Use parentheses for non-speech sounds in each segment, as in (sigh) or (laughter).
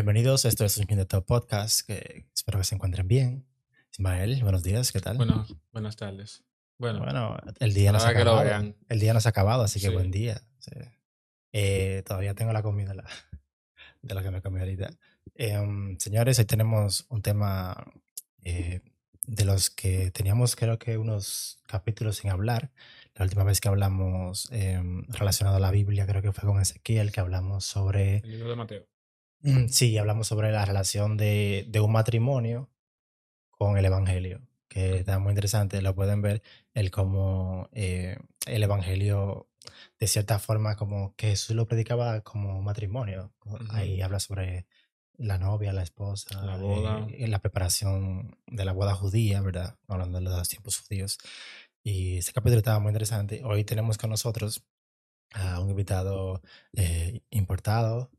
Bienvenidos, esto es un Top Podcast, que espero que se encuentren bien. Ismael, buenos días, ¿qué tal? Bueno, buenas tardes. Bueno, Bueno, el día no se ha acabado. vean. El día no se ha acabado, así que Sí. buen día. Sí. Eh, todavía tengo la comida la- (laughs) de lo que me comí ahorita. Em, señores, hoy tenemos un tema eh, de los que teníamos creo que unos capítulos sin hablar. La última vez que hablamos em, relacionado a la Biblia, creo que fue con Ezequiel, que hablamos sobre el libro de Mateo. Mm, Sí, hablamos sobre la relación de, de un matrimonio con el Evangelio, que está muy interesante. Lo pueden ver, el cómo eh, el Evangelio, de cierta forma, como que Jesús lo predicaba como matrimonio. Ujú. Ahí habla sobre la novia, la esposa, La boda. eh, la preparación de la boda judía, ¿verdad? Hablando de los tiempos judíos. Y ese capítulo estaba muy interesante. Hoy tenemos con nosotros a un invitado eh, importado,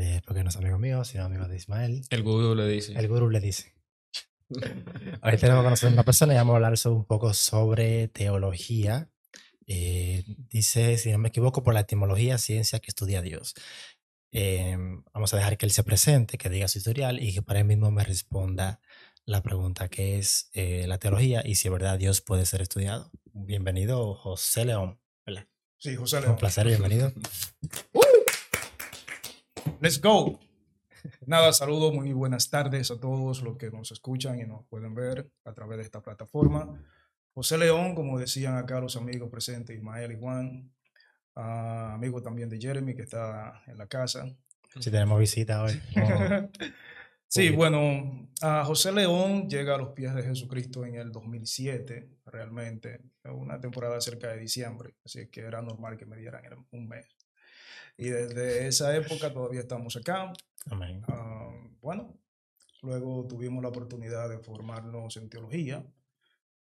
de- porque no es amigo mío, sino amigo de Ismael. El gurú le dice. El gurú le dice. (laughs) Hoy tenemos con nosotros una persona y vamos a hablar sobre- un poco sobre teología. Eh, dice, si no me equivoco, por la etimología, ciencia que estudia a Dios. Eh, vamos a dejar que él se presente, que diga su historial y que para él mismo me responda la pregunta que es eh, la teología y si es verdad Dios puede ser estudiado. Bienvenido, José León. Hola. Sí, José Un León. placer, bienvenido. (laughs) Let's go. Nada, saludo, muy buenas tardes a todos los que nos escuchan y nos pueden ver a través de esta plataforma. José León, como decían acá los amigos presentes, Ismael y Juan, ah, amigo también de Jeremy que está en la casa. Si tenemos visita hoy. Sí, (laughs) bueno, José León llega a los pies de Jesucristo en el 2007, realmente, una temporada cerca de diciembre, así que era normal que me dieran un mes. Y desde esa época todavía estamos acá. Amén. Ah, bueno, luego tuvimos la oportunidad de formarnos en teología.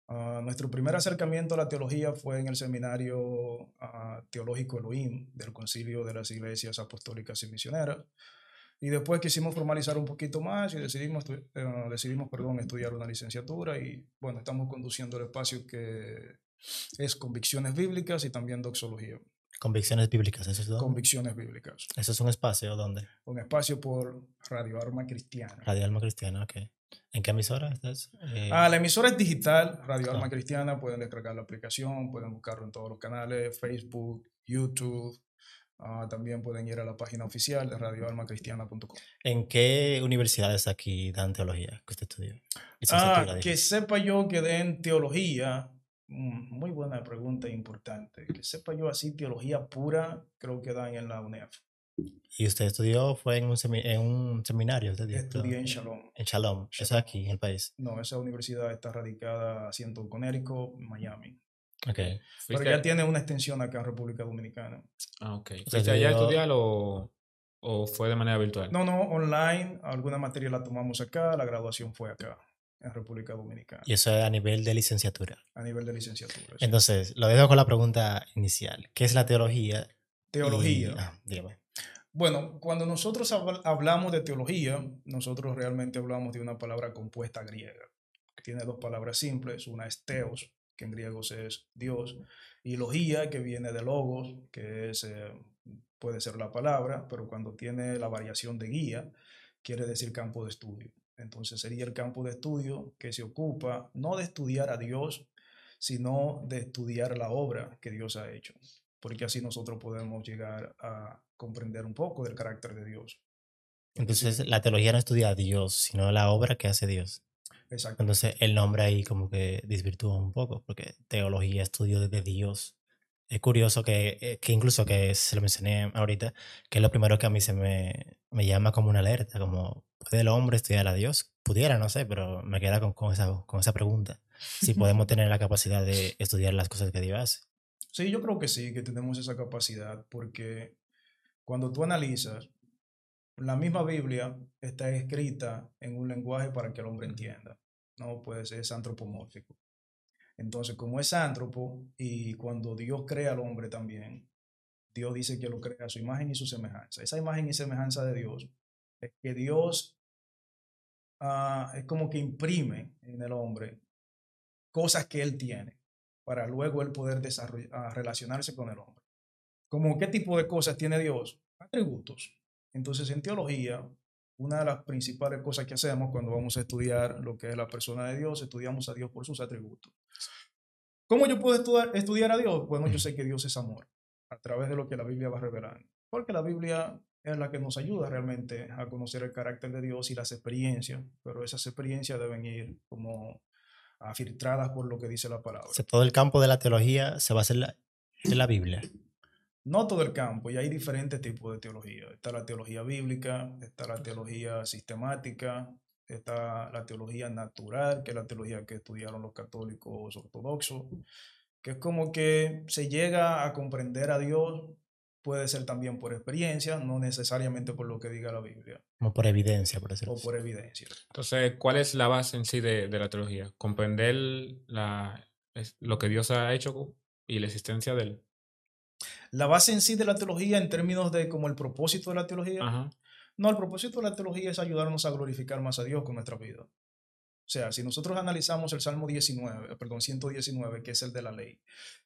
Ah, nuestro primer acercamiento a la teología fue en el seminario ah, teológico Elohim del Concilio de las Iglesias Apostólicas y Misioneras. Y después quisimos formalizar un poquito más y decidimos, eh, decidimos perdón, estudiar una licenciatura y bueno, estamos conduciendo el espacio que es convicciones bíblicas y también doxología, Convicciones bíblicas, ¿eso es dónde? convicciones bíblicas. ¿Eso es un espacio donde? Un espacio por Radio Arma Cristiana. Radio Alma Cristiana, ok. ¿En qué emisora estás? Eh, Ah, la emisora es digital, Radio Alma Ah. Cristiana, pueden descargar la aplicación, pueden buscarlo en todos los canales, Facebook, YouTube, ah, también pueden ir a la página oficial de radioalmacristiana.com. ¿En qué universidades aquí dan teología que usted estudió? Ah, que sepa yo que den teología, muy buena pregunta e importante, que sepa yo así teología pura, creo que dan en la UNEF. ¿Y usted estudió? ¿Fue en un, semi- en un seminario? Usted? Estudié en Shalom. En Shalom. Eso es aquí, en el país. No, esa universidad está radicada en Connecticut, Miami. Ok. Pero ¿Fuiste- ya tiene una extensión acá en República Dominicana. Ah, ok. O sea, ¿Fuiste allá a yo- estudiar o, o fue de manera virtual? No, no, online. Alguna materia la tomamos acá, la graduación fue acá, en República Dominicana, Y eso es a nivel de licenciatura. a nivel de licenciatura. sí. Entonces, lo dejo con la pregunta inicial. ¿Qué es la teología? Teología. Y- ah, dígame. Bueno, cuando nosotros habl- hablamos de teología, nosotros realmente hablamos de una palabra compuesta griega. Tiene dos palabras simples. Una es teos, que en griego es Dios, y logía, que viene de logos, que es, eh, puede ser la palabra, pero cuando tiene la variación de guía, quiere decir campo de estudio. Entonces sería el campo de estudio que se ocupa no de estudiar a Dios, sino de estudiar la obra que Dios ha hecho, porque así nosotros podemos llegar a comprender un poco del carácter de Dios. Entonces, la teología no estudia a Dios, sino la obra que hace Dios. Exacto. Entonces, el nombre ahí como que desvirtúa un poco, porque teología, estudio de Dios. Es curioso que, eh, que incluso que se lo mencioné ahorita, que es lo primero que a mí se me, me llama como una alerta, como, ¿puede el hombre estudiar a Dios? Pudiera, no sé, pero me queda con, con esa, con esa pregunta. Si podemos tener la capacidad de estudiar las cosas que Dios hace. Sí, yo creo que sí, que tenemos esa capacidad, porque cuando tú analizas, la misma Biblia está escrita en un lenguaje para que el hombre entienda, ¿no? Pues es antropomórfico. Entonces, como es antropo, y cuando Dios crea al hombre también, Dios dice que lo crea a su imagen y su semejanza. Esa imagen y semejanza de Dios es que Dios ah, es como que imprime en el hombre cosas que él tiene para luego él poder desarroll- ah, relacionarse con el hombre. Como qué tipo de cosas tiene Dios? Atributos. Entonces, en teología, una de las principales cosas que hacemos cuando vamos a estudiar lo que es la persona de Dios, estudiamos a Dios por sus atributos. ¿Cómo yo puedo estudiar, estudiar a Dios? Bueno, yo sé que Dios es amor, a través de lo que la Biblia va revelando. Porque la Biblia es la que nos ayuda realmente a conocer el carácter de Dios y las experiencias, pero esas experiencias deben ir como filtradas por lo que dice la palabra. Todo el campo de la teología se basa en la, en la Biblia. No todo el campo, y hay diferentes tipos de teología. Está la teología bíblica, está la teología sistemática, está la teología natural, que es la teología que estudiaron los católicos ortodoxos, que es como que se llega a comprender a Dios, puede ser también por experiencia, no necesariamente por lo que diga la Biblia, Como por evidencia, por decirlo o así. por evidencia. Entonces, ¿cuál es la base en sí de, de la teología? Comprender la, es- lo que Dios ha hecho y la existencia de él. La base en sí de la teología en términos de como el propósito de la teología, Ajá. No, el propósito de la teología es ayudarnos a glorificar más a Dios con nuestra vida. O sea, si nosotros analizamos el Salmo 19, eh, perdón, 119, que es el de la ley,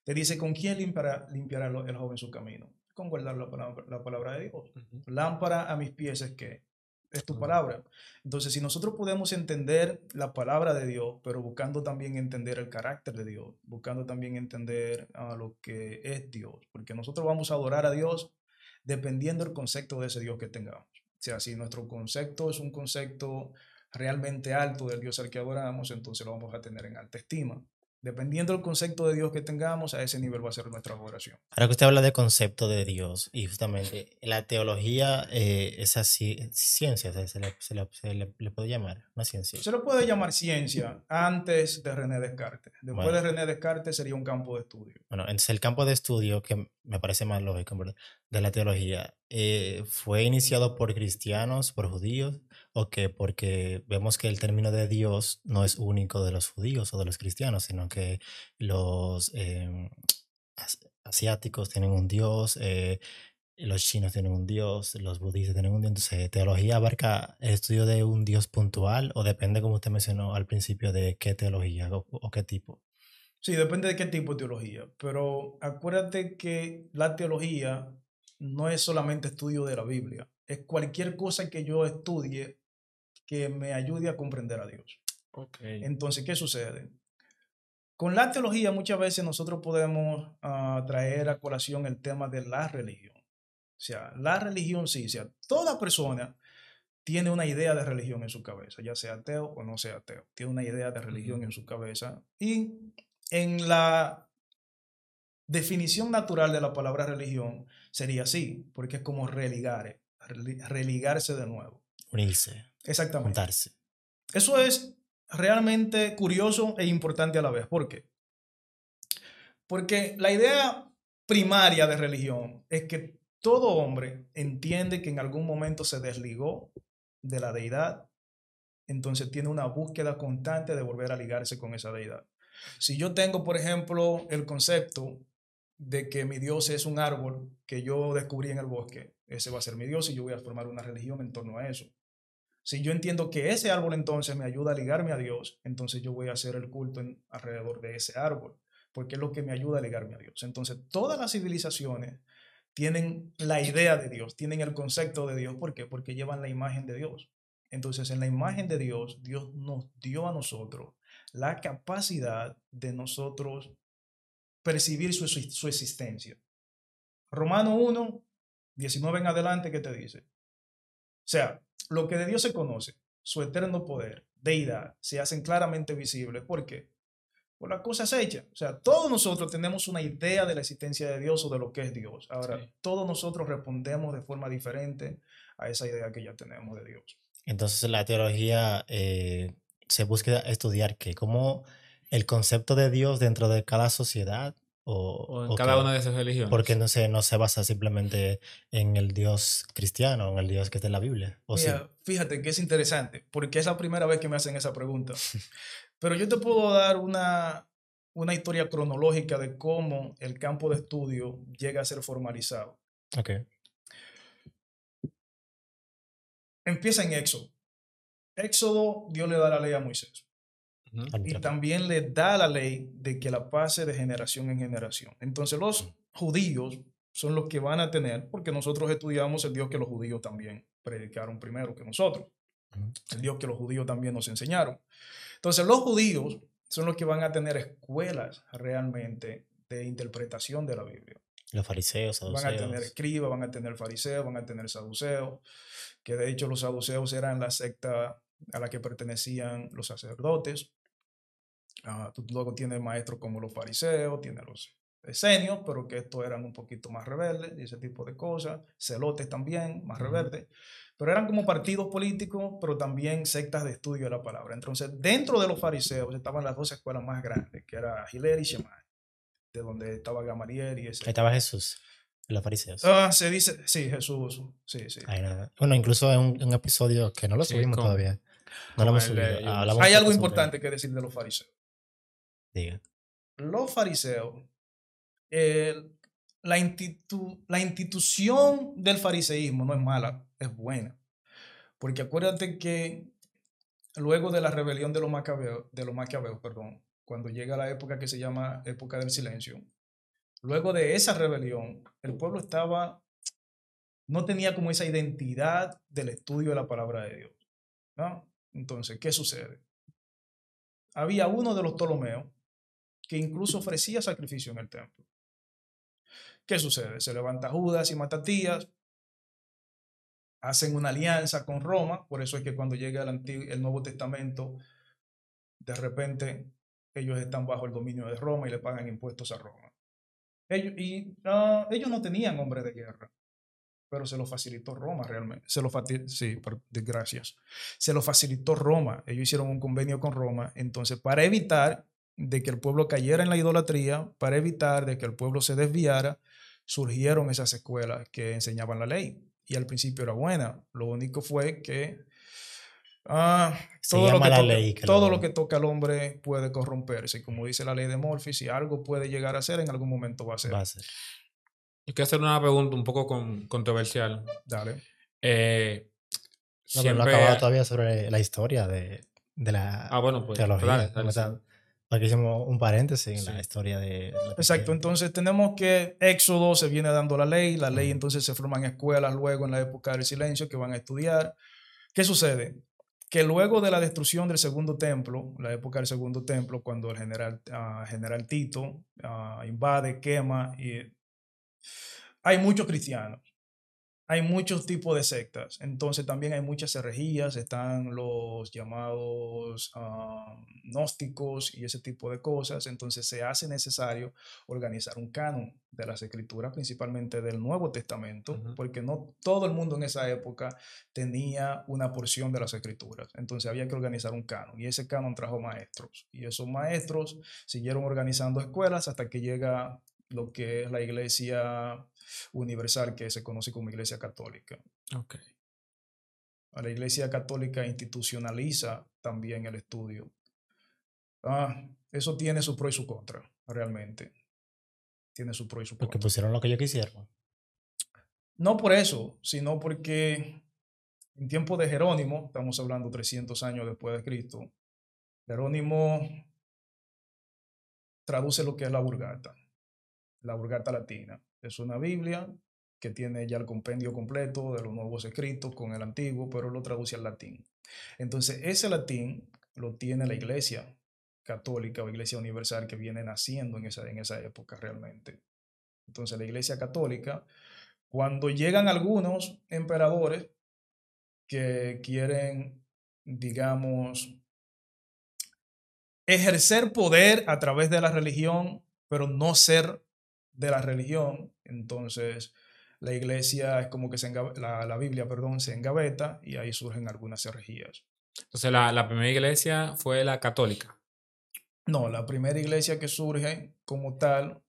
te dice, ¿con quién limpiará, limpiará el joven su camino? Con guardar la palabra, la palabra de Dios. Lámpara a mis pies es que es tu Ah. palabra. Entonces, si nosotros podemos entender la palabra de Dios, pero buscando también entender el carácter de Dios, buscando también entender a lo que es Dios, porque nosotros vamos a adorar a Dios dependiendo del concepto de ese Dios que tengamos. O sea, si nuestro concepto es un concepto realmente alto del Dios al que adoramos, entonces lo vamos a tener en alta estima. Dependiendo del concepto de Dios que tengamos, a ese nivel va a ser nuestra adoración. Ahora que usted habla de concepto de Dios, y justamente la teología eh, es así, ciencia, se, le, se le- se le- le puede llamar, una ciencia. Se lo puede llamar ciencia antes de René Descartes. Después Bueno. de René Descartes sería un campo de estudio. Bueno, entonces el campo de estudio, que me parece más lógico, de la teología, eh, fue iniciado por cristianos, por judíos, o que porque vemos que el término de Dios no es único de los judíos o de los cristianos, sino que los as- asiáticos tienen un Dios, eh, los chinos tienen un Dios, los budistas tienen un Dios. Entonces, teología abarca el estudio de un Dios puntual, o depende, como usted mencionó al principio, de qué teología o qué tipo. Sí, depende de qué tipo de teología. Pero acuérdate que la teología no es solamente estudio de la Biblia. Es cualquier cosa que yo estudie que me ayude a comprender a Dios. Ok. Entonces, ¿qué sucede? Con la teología muchas veces nosotros podemos ah, traer a colación el tema de la religión. O sea, la religión sí, o sea, toda persona tiene una idea de religión en su cabeza, ya sea ateo o no sea ateo. Tiene una idea de religión en su cabeza. Y en la definición natural de la palabra religión sería así, porque es como religar, reli- religarse de nuevo. Unirse, Exactamente. juntarse. Eso es realmente curioso e importante a la vez. ¿Por qué? Porque la idea primaria de religión es que todo hombre entiende que en algún momento se desligó de la deidad, entonces tiene una búsqueda constante de volver a ligarse con esa deidad. Si yo tengo, por ejemplo, el concepto de que mi Dios es un árbol que yo descubrí en el bosque, ese va a ser mi Dios y yo voy a formar una religión en torno a eso. Si yo entiendo que ese árbol entonces me ayuda a ligarme a Dios, entonces yo voy a hacer el culto en- alrededor de ese árbol, porque es lo que me ayuda a ligarme a Dios. Entonces, todas las civilizaciones tienen la idea de Dios, tienen el concepto de Dios. ¿Por qué? Porque llevan la imagen de Dios. Entonces, en la imagen de Dios, Dios nos dio a nosotros la capacidad de nosotros percibir su, exi- su existencia. Romano 1, 19 en adelante, ¿qué te dice? O sea, lo que de Dios se conoce, su eterno poder, deidad, se hacen claramente visibles. ¿Por qué? Por las cosas hechas. O sea, todos nosotros tenemos una idea de la existencia de Dios o de lo que es Dios. Ahora, Sí. todos nosotros respondemos de forma diferente a esa idea que ya tenemos de Dios. Entonces la teología eh, se busca estudiar que como el concepto de Dios dentro de cada sociedad o, O en o cada que- una de esas religiones. porque no se, no se basa simplemente en el Dios cristiano, en el Dios que está en la Biblia. ¿O sí? Mira, fíjate que es interesante, porque es la primera vez que me hacen esa pregunta. Pero yo te puedo dar una, una historia cronológica de cómo el campo de estudio llega a ser formalizado. Ok. Empieza en Éxodo. Éxodo, Dios le da la ley a Moisés. Y también le da la ley de que la pase de generación en generación. Entonces los judíos son los que van a tener, porque nosotros estudiamos el Dios que los judíos también predicaron primero que nosotros, el Dios que los judíos también nos enseñaron. Entonces los judíos son los que van a tener escuelas realmente de interpretación de la Biblia. Los fariseos, Van a saduceos. tener escribas, van a tener fariseos, van a tener saduceos, que de hecho los saduceos eran la secta a la que pertenecían los sacerdotes. Ah, tú luego tienes maestros como los fariseos, tienes los esenios, pero que estos eran un poquito más rebeldes y ese tipo de cosas. Celotes también, más rebeldes. Pero eran como partidos políticos, pero también sectas de estudio de la palabra. Entonces, dentro de los fariseos estaban las dos escuelas más grandes, que era Giler y Shemai, de donde estaba Gamaliel y ese. Ahí estaba Jesús, los fariseos. Ah, se dice, sí, Jesús, sí, sí. Nada. Bueno, incluso en un, un episodio que no lo Sí, subimos con- todavía. No lo hemos subido. Hablamos Hay algo importante que decir de los fariseos. Diga. Los fariseos, el- la, institu- la institución del fariseísmo no es mala, es buena. Porque acuérdate que luego de la rebelión de los macabeos, de los perdón, cuando llega la época que se llama época del silencio, luego de esa rebelión, el pueblo estaba, no tenía como esa identidad del estudio de la palabra de Dios. ¿no? Entonces, ¿qué sucede? Había uno de los Ptolomeos que incluso ofrecía sacrificio en el templo. ¿Qué sucede? Se levanta Judas y Matatías, hacen una alianza con Roma, por eso es que cuando llega el, Antiguo, el Nuevo Testamento, de repente ellos están bajo el dominio de Roma y le pagan impuestos a Roma. Ellos, ah, no tenían hombre de guerra, pero se lo facilitó Roma realmente. Se lo sí, por desgracias. Se lo facilitó Roma. Ellos hicieron un convenio con Roma. Entonces, para evitar de que el pueblo cayera en la idolatría, para evitar de que el pueblo se desviara, surgieron esas escuelas que enseñaban la ley. Y al principio era buena. Lo único fue que ah, todo, lo que, la toca, ley que todo lo- lo que toca al hombre puede corromperse. Y como dice la ley de Morphy, si algo puede llegar a ser, en algún momento va a ser. Va a ser. Yo quiero hacer una pregunta un poco con- controversial. Dale. Eh, No, pero no he siempre- acabado todavía sobre la historia de, de la Ah, bueno, pues. teología. dale, dale, Porque hicimos un paréntesis en la historia de... la Exacto, entonces tenemos que Éxodo se viene dando la ley, la ley entonces se forman escuelas luego en la época del silencio que van a estudiar. ¿Qué sucede? Que luego de la destrucción del segundo templo, la época del segundo templo, cuando el general, ah, general Tito ah, invade, quema, y hay muchos cristianos, hay muchos tipos de sectas, entonces también hay muchas herejías, están los llamados ah, gnósticos y ese tipo de cosas, entonces se hace necesario organizar un canon de las escrituras, principalmente del Nuevo Testamento, porque no todo el mundo en esa época tenía una porción de las escrituras, entonces había que organizar un canon y ese canon trajo maestros. Y esos maestros siguieron organizando escuelas hasta que llega lo que es la iglesia universal que se conoce como iglesia católica. Ok. A La iglesia católica institucionaliza también el estudio. Ah, eso tiene su pro y su contra, realmente. Tiene su pro y su Porque contra. pusieron lo que ellos quisieron. No por eso, sino porque en tiempo de Jerónimo, estamos hablando 300 años después de Cristo, Jerónimo traduce lo que es la Vulgata, la Vulgata latina. Es una Biblia que tiene ya el compendio completo de los nuevos escritos con el antiguo, pero lo traduce al latín. Entonces, ese latín lo tiene la iglesia católica o iglesia universal que viene naciendo en esa, en esa época realmente. Entonces, la iglesia católica, cuando llegan algunos emperadores que quieren, digamos, ejercer poder a través de la religión, pero no ser de la religión, entonces la iglesia es como que se engabe- la, la Biblia, perdón, se engaveta y ahí surgen algunas herejías. Entonces, la, la primera iglesia fue la católica. No, la primera iglesia que surge como tal,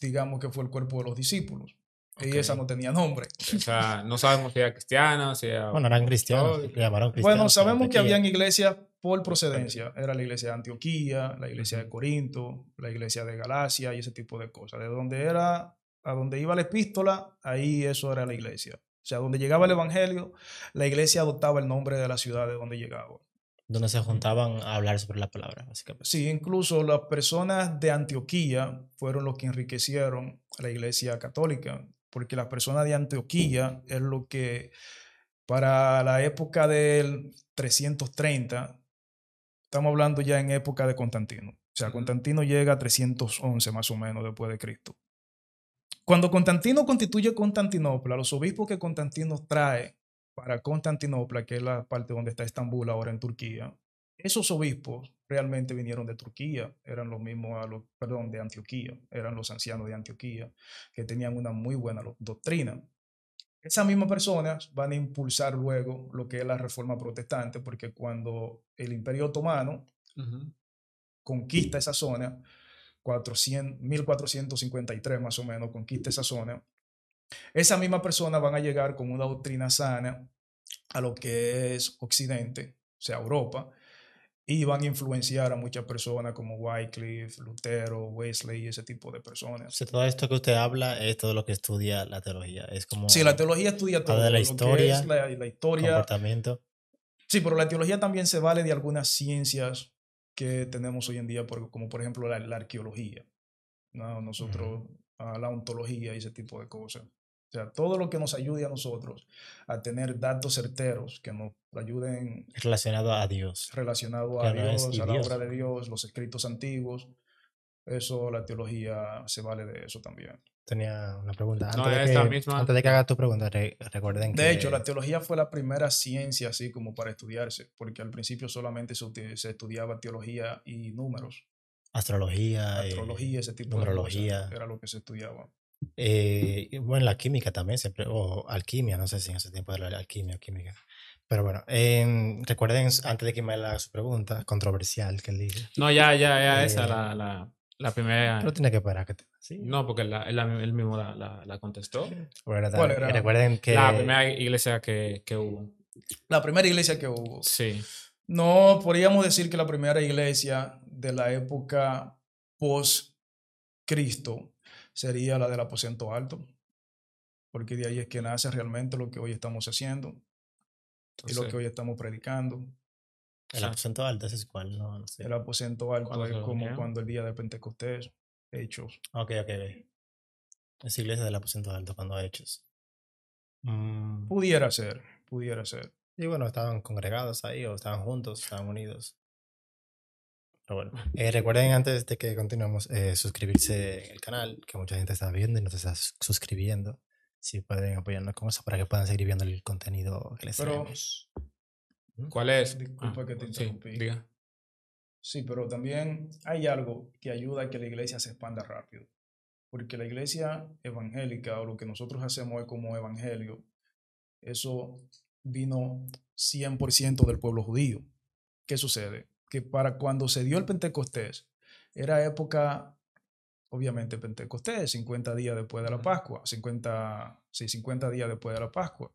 digamos que fue el cuerpo de los discípulos. Y esa no tenía nombre. O sea, no sabemos si era cristiana, si era. Bueno, eran cristianos. llamaron cristianos. Bueno, sabemos que habían iglesias por procedencia. Era la iglesia de Antioquía, la iglesia de Corinto, la iglesia de Galacia y ese tipo de cosas. De donde era, a donde iba la epístola, ahí eso era la iglesia. O sea, donde llegaba el evangelio, la iglesia adoptaba el nombre de la ciudad de donde llegaba. Donde se juntaban a hablar sobre la palabra, básicamente. Sí, incluso las personas de Antioquía fueron los que enriquecieron a la iglesia católica, porque las personas de Antioquía es lo que Para la época del 330, estamos hablando ya en época de Constantino. O sea, Constantino llega a 311 más o menos después de Cristo. Cuando Constantino constituye Constantinopla, los obispos que Constantino trae para Constantinopla, que es la parte donde está Estambul ahora en Turquía, esos obispos realmente vinieron de Turquía, eran los mismos, a los, perdón, de Antioquía, eran los ancianos de Antioquía, que tenían una muy buena doctrina. Esas mismas personas van a impulsar luego lo que es la reforma protestante, porque cuando el Imperio Otomano conquista esa zona, 400, 1453 más o menos, conquista esa zona, esas mismas personas van a llegar con una doctrina sana a lo que es Occidente, o sea, Europa, y van a influenciar a muchas personas como Wycliffe, Lutero, Wesley, ese tipo de personas. todo esto que usted habla es todo lo que estudia la teología. Es como sí, la teología estudia todo. De la historia, la, la, historia, comportamiento. Sí, pero la teología también se vale de algunas ciencias que tenemos hoy en día, como por ejemplo la, arqueología, ¿no? nosotros, a la ontología y ese tipo de cosas. O sea, todo lo que nos ayude a nosotros a tener datos certeros que nos ayuden. Relacionado a Dios. Relacionado a Dios, a la obra de Dios, los escritos antiguos. Eso, la teología se vale de eso también. Tenía una pregunta. Antes, de, que, misma... antes de que haga tu pregunta, recuerden que. De hecho, la teología fue la primera ciencia así como para estudiarse, porque al principio solamente se, se estudiaba teología y números. Astrología. Eh, Astrología, ese tipo de cosas. Era lo que se estudiaba. Eh, bueno, la química también, siempre, o alquimia, no sé si en ese tiempo era la alquimia o química. Pero bueno, recuerden, antes de que me haga su pregunta, controversial que él dice. No, ya, ya, ya, esa, eh, la, la, la, primera. Pero tiene que parar que te, ¿sí? No, porque la, él, mismo la, la, contestó. Bueno, Recuerden que. La primera iglesia que, que hubo. La primera iglesia que hubo. Sí. No, podríamos decir que la primera iglesia de la época post-Cristo sería la del aposento alto, porque de ahí es que nace realmente lo que hoy estamos haciendo y lo que hoy estamos predicando. El aposento alto, ese es cuál, no, El aposento alto es como cuando el día de Pentecostés, Hechos. Ok, ok. Es iglesia del aposento alto cuando Hechos. Mm. Pudiera ser, pudiera ser. Y bueno, estaban congregados ahí o estaban juntos, estaban unidos. Bueno, eh, recuerden antes de que continuemos eh, suscribirse en el canal, que mucha gente está viendo y no se está suscribiendo. Si pueden apoyarnos con eso para que puedan seguir viendo el contenido que les pero, ¿Mm? ¿Cuál es? Disculpa ah, que te interrumpí. Sí, sí, pero también hay algo que ayuda a que la iglesia se expanda rápido. Porque la iglesia evangélica o lo que nosotros hacemos hoy como evangelio, eso vino 100% del pueblo judío. ¿Qué sucede? Que para cuando se dio el Pentecostés, era época, obviamente, Pentecostés, 50 días después de la Pascua, 50, sí, 50 días después de la Pascua.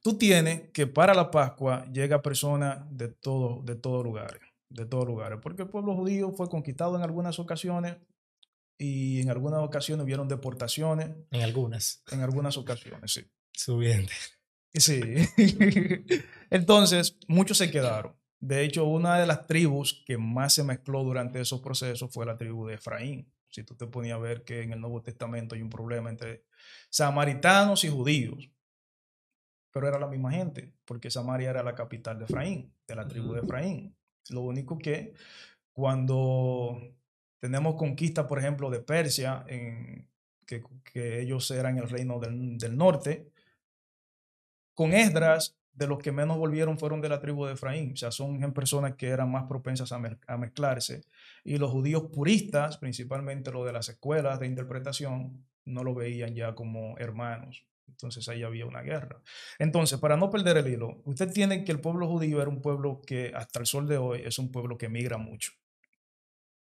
Tú tienes que para la Pascua llega personas de todo, de todos lugares, de todos lugares, porque el pueblo judío fue conquistado en algunas ocasiones y en algunas ocasiones hubieron deportaciones. En algunas. En algunas (laughs) ocasiones, sí. Subiente. Sí. (laughs) Entonces, muchos se quedaron. De hecho, una de las tribus que más se mezcló durante esos procesos fue la tribu de Efraín. Si tú te ponías a ver que en el Nuevo Testamento hay un problema entre samaritanos y judíos, pero era la misma gente, porque Samaria era la capital de Efraín, de la tribu de Efraín. Lo único que cuando tenemos conquista, por ejemplo, de Persia, en, que, ellos eran el reino del, del norte, con Esdras de los que menos volvieron fueron de la tribu de Efraín. O sea, son personas que eran más propensas a, mezclarse. Y los judíos puristas, principalmente los de las escuelas de interpretación, no lo veían ya como hermanos. Entonces ahí había una guerra. Entonces, para no perder el hilo, usted tiene que el pueblo judío era un pueblo que hasta el sol de hoy es un pueblo que migra mucho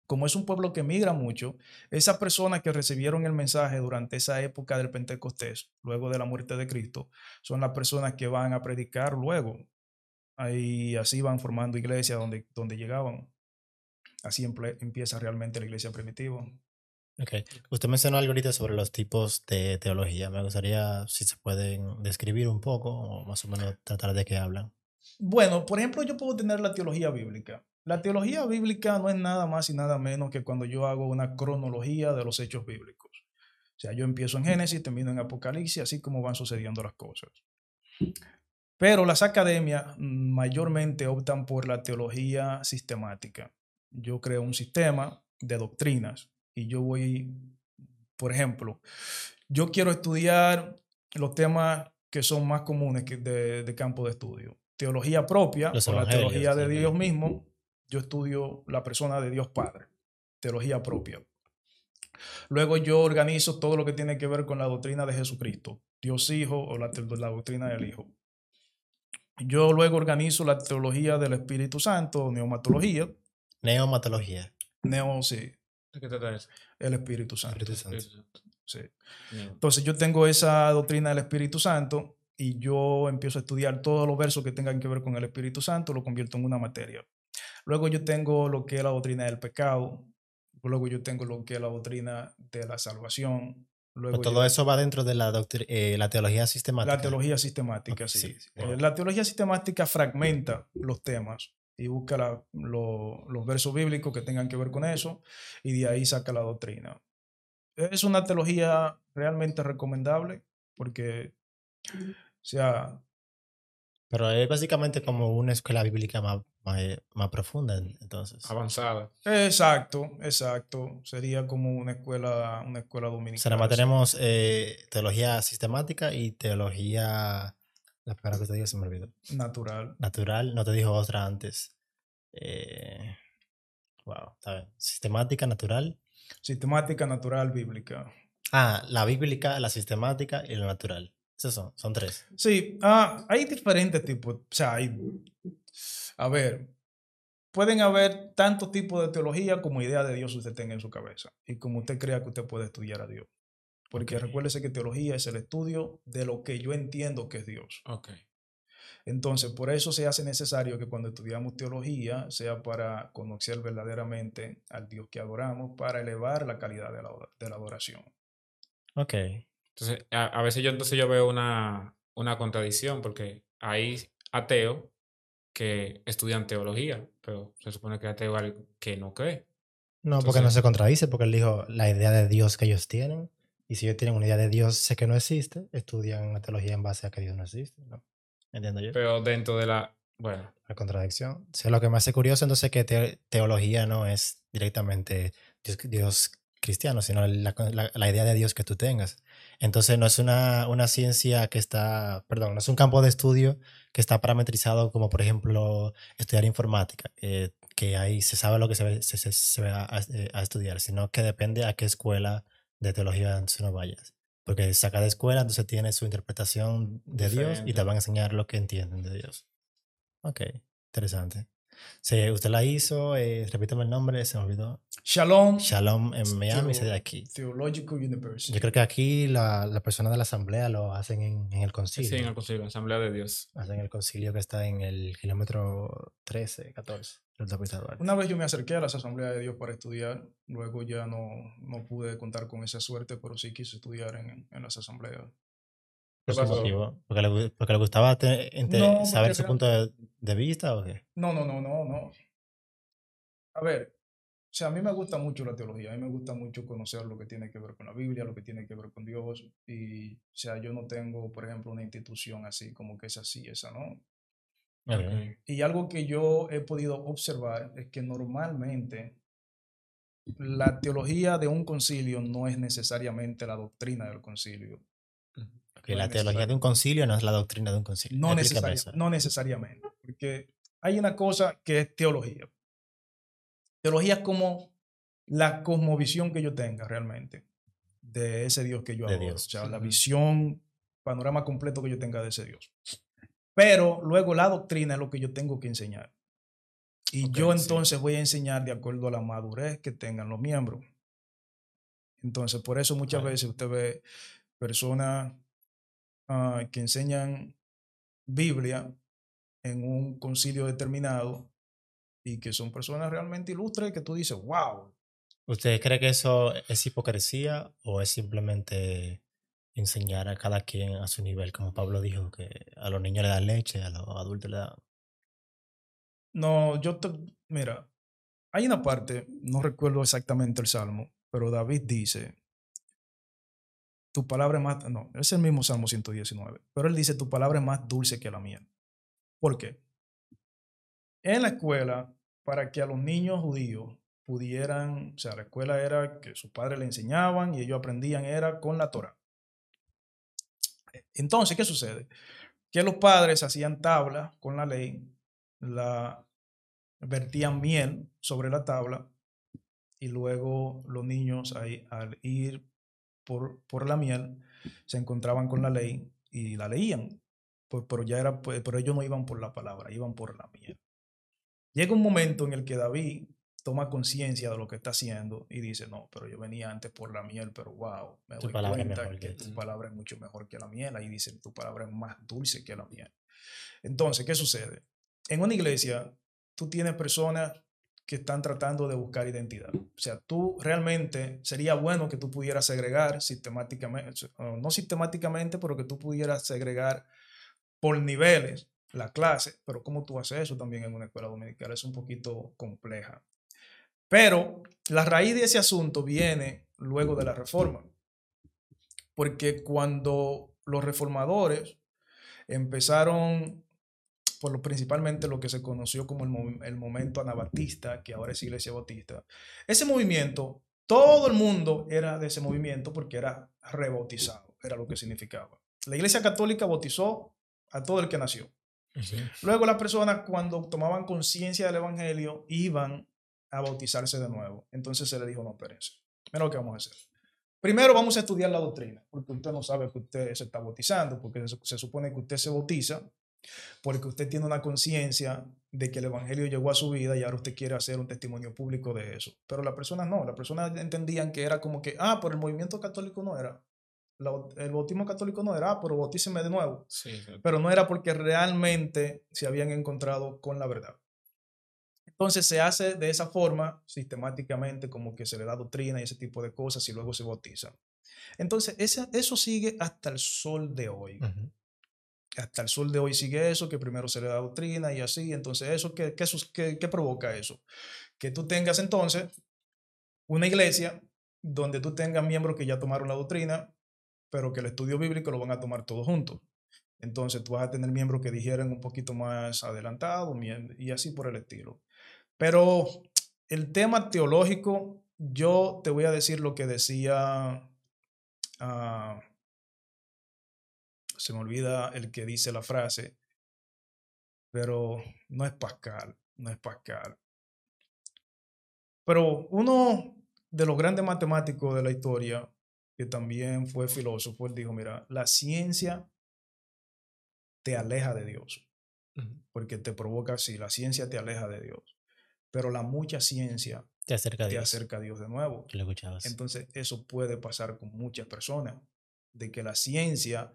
como es un pueblo que migra mucho, esas personas que recibieron el mensaje durante esa época del Pentecostés, luego de la muerte de Cristo, son las personas que van a predicar luego. Ahí así van formando iglesias donde, donde llegaban. Así empieza realmente la iglesia primitiva. Ok. Usted mencionó algo ahorita sobre los tipos de teología. Me gustaría si se pueden describir un poco o más o menos tratar de qué hablan. Bueno, por ejemplo, yo puedo tener la teología bíblica. La teología bíblica no es nada más y nada menos que cuando yo hago una cronología de los hechos bíblicos. O sea, yo empiezo en Génesis, termino en Apocalipsis, así como van sucediendo las cosas. Pero las academias mayormente optan por la teología sistemática. Yo creo un sistema de doctrinas y yo voy, por ejemplo, yo quiero estudiar los temas que son más comunes de, de campo de estudio. Teología propia, o la teología de. Dios mismo. Yo estudio la persona de Dios Padre, teología propia. Luego yo organizo todo lo que tiene que ver con la doctrina de Jesucristo, Dios Hijo o la, doctrina del Hijo. Yo luego organizo la teología del Espíritu Santo, neomatología, Neomatología. neo, sí, ¿De qué trata eso? el Espíritu Santo. Espíritu Santo. Sí. Entonces yo tengo esa doctrina del Espíritu Santo y yo empiezo a estudiar todos los versos que tengan que ver con el Espíritu Santo, lo convierto en una materia. Luego yo tengo lo que es la doctrina del pecado, luego yo tengo lo que es la doctrina de la salvación, luego todo yo- eso va dentro de la, doctri- eh, la teología sistemática. la teología sistemática, sí. sí, sí. Eh, La teología sistemática fragmenta los temas y busca la- lo- los versos bíblicos que tengan que ver con eso y de ahí saca la doctrina. Es una teología realmente recomendable porque, o sea, Pero es básicamente como una escuela bíblica más, más, eh, más profunda, entonces. Avanzada. exacto, exacto. Sería como una escuela, una escuela O dominical. sea, nada más tenemos eh, teología sistemática y teología, la primera que te digo se me olvidó, natural. natural, no te dijo otra antes. Eh, wow, está bien. Sistemática, natural. Sistemática, natural, bíblica. Ah, la bíblica, la sistemática y la natural. Esos son, son tres. Sí, ah, hay diferentes tipos. O sea, hay, a ver, pueden haber tantos tipos de teología como idea de Dios usted tenga en su cabeza y como usted crea que usted puede estudiar a Dios. Porque Ok. recuérdese que teología es el estudio de lo que yo entiendo que es Dios. Ok. Entonces, por eso se hace necesario que cuando estudiamos teología sea para conocer verdaderamente al Dios que adoramos, para elevar la calidad de la, de la adoración. Ok. Entonces, a, a veces yo entonces yo veo una, una contradicción porque hay ateos que estudian teología, pero se supone que ateo es alguien que no cree. No, porque no se contradice, porque él dijo la idea de Dios que ellos tienen. Y si ellos tienen una idea de Dios, sé que no existe, estudian la teología en base a que Dios no existe. ¿no? ¿Entiendo yo? Pero dentro de la... Bueno, la contradicción. O sea, lo que me hace curioso entonces es que te- teología no es directamente Dios, Dios cristiano, sino la, la- la idea de Dios que tú tengas. Entonces no es una, una ciencia que está, perdón, no es un campo de estudio que está parametrizado como por ejemplo estudiar informática, eh, que ahí se sabe lo que se, ve- se, se- se va a, eh, a estudiar, sino que depende a qué escuela de teología tú no vayas. Porque saca de escuela, entonces tiene su interpretación de Dios y te van a enseñar lo que entienden de Dios. Ok, interesante. Sí, usted la hizo, eh, repítame el nombre, se me olvidó. Shalom. Shalom en Miami, se de aquí. Theological University. Yo creo que aquí la, la persona de la asamblea lo hacen en, en el sí, concilio. en el concilio, Asamblea de Dios. Hacen el concilio que está en el kilómetro 13, 14. del Autopista Duarte. Una vez yo me acerqué a las asambleas de Dios para estudiar, luego ya no, no pude contar con esa suerte, pero sí quise estudiar en, en las asambleas. ¿Por ¿Qué motivo? ¿Porque le, porque le gustaba te- No, saber su punto de, de vista o qué? No, no, no, no, no. A ver, o sea, a mí me gusta mucho la teología, a mí me gusta mucho conocer lo que tiene que ver con la Biblia, lo que tiene que ver con Dios, y, o sea, yo no tengo, por ejemplo, una institución así como que es así, esa no. Ok. Ok. Y algo que yo he podido observar es que normalmente la teología de un concilio no es necesariamente la doctrina del concilio. No la teología de un concilio no es la doctrina de un concilio. No, necesaria- necesariamente, porque hay una cosa que es teología. Teología es como la cosmovisión que yo tenga realmente de ese Dios que yo adoro. O sea, la visión, panorama completo que yo tenga de ese Dios. Pero luego la doctrina es lo que yo tengo que enseñar. Y yo sí. entonces voy a enseñar de acuerdo a la madurez que tengan los miembros. Entonces, por eso muchas Vale. veces usted ve personas ah, que enseñan Biblia en un concilio determinado y que son personas realmente ilustres que tú dices, wow, ¿Usted cree que eso es hipocresía o es simplemente enseñar a cada quien a su nivel? Como Pablo dijo, que a los niños le dan leche, a los adultos le dan... no, yo te, mira, hay una parte, no recuerdo exactamente el salmo, pero David dice, tu palabra es más, no, es el mismo Salmo 119, pero él dice, tu palabra es más dulce que la miel. ¿Por qué? En la escuela, para que a los niños judíos pudieran, o sea, la escuela era que sus padres le enseñaban y ellos aprendían, era con la Torah. Entonces, ¿qué sucede? Que los padres hacían tabla con la ley, la vertían miel sobre la tabla y luego los niños ahí, al ir por, por, la miel se encontraban con la ley y la leían, pues, pero ya era, pues, pero ellos no iban por la palabra, iban por la miel. Llega un momento en el que David toma conciencia de lo que está haciendo y dice, no, pero yo venía antes por la miel, pero wow, me doy cuenta que, que tu palabra es mucho mejor que la miel. Ahí dice, tu palabra es más dulce que la miel. Entonces, ¿qué sucede? En una iglesia, tú tienes personas que están tratando de buscar identidad. O sea, tú realmente sería bueno que tú pudieras segregar sistemáticamente, no sistemáticamente, pero que tú pudieras segregar por niveles la clase, pero cómo tú haces eso también en una escuela dominical es un poquito compleja. Pero la raíz de ese asunto viene luego de la reforma, porque cuando los reformadores empezaron por lo, principalmente lo que se conoció como el, el momento anabatista, que ahora es Iglesia Bautista. Ese movimiento, todo el mundo era de ese movimiento porque era rebautizado, era lo que significaba. La Iglesia Católica bautizó a todo el que nació. Luego las personas cuando tomaban conciencia del Evangelio iban a bautizarse de nuevo. Entonces se le dijo, no, espérense. Mira lo que vamos a hacer. Primero vamos a estudiar la doctrina, porque usted no sabe que usted se está bautizando, porque se, se supone que usted se bautiza porque usted tiene una conciencia de que el Evangelio llegó a su vida y ahora usted quiere hacer un testimonio público de eso. Pero las personas no, las personas entendían que era como que, ah, por el movimiento católico no era. el bautismo católico no era, ah, pero bautíceme de nuevo. Sí, Pero no era porque realmente se habían encontrado con la verdad. Entonces se hace de esa forma, sistemáticamente, como que se le da doctrina y ese tipo de cosas y luego se bautizan. Entonces, ese, eso sigue hasta el sol de hoy hasta el sol de hoy sigue eso, que primero se le da doctrina y así. Entonces, eso ¿qué, qué, qué, provoca eso? Que tú tengas entonces una iglesia donde tú tengas miembros que ya tomaron la doctrina, pero que el estudio bíblico lo van a tomar todos juntos. Entonces, tú vas a tener miembros que dijeran un poquito más adelantado y así por el estilo. Pero el tema teológico, yo te voy a decir lo que decía uh, se me olvida el que dice la frase, pero no es Pascal, no es Pascal. Pero uno de los grandes matemáticos de la historia, que también fue filósofo, él dijo, mira, la ciencia te aleja de Dios, porque te provoca así, la ciencia te aleja de Dios, pero la mucha ciencia te acerca a te Dios. Acerca a Dios de nuevo. Lo. Entonces, eso puede pasar con muchas personas, de que la ciencia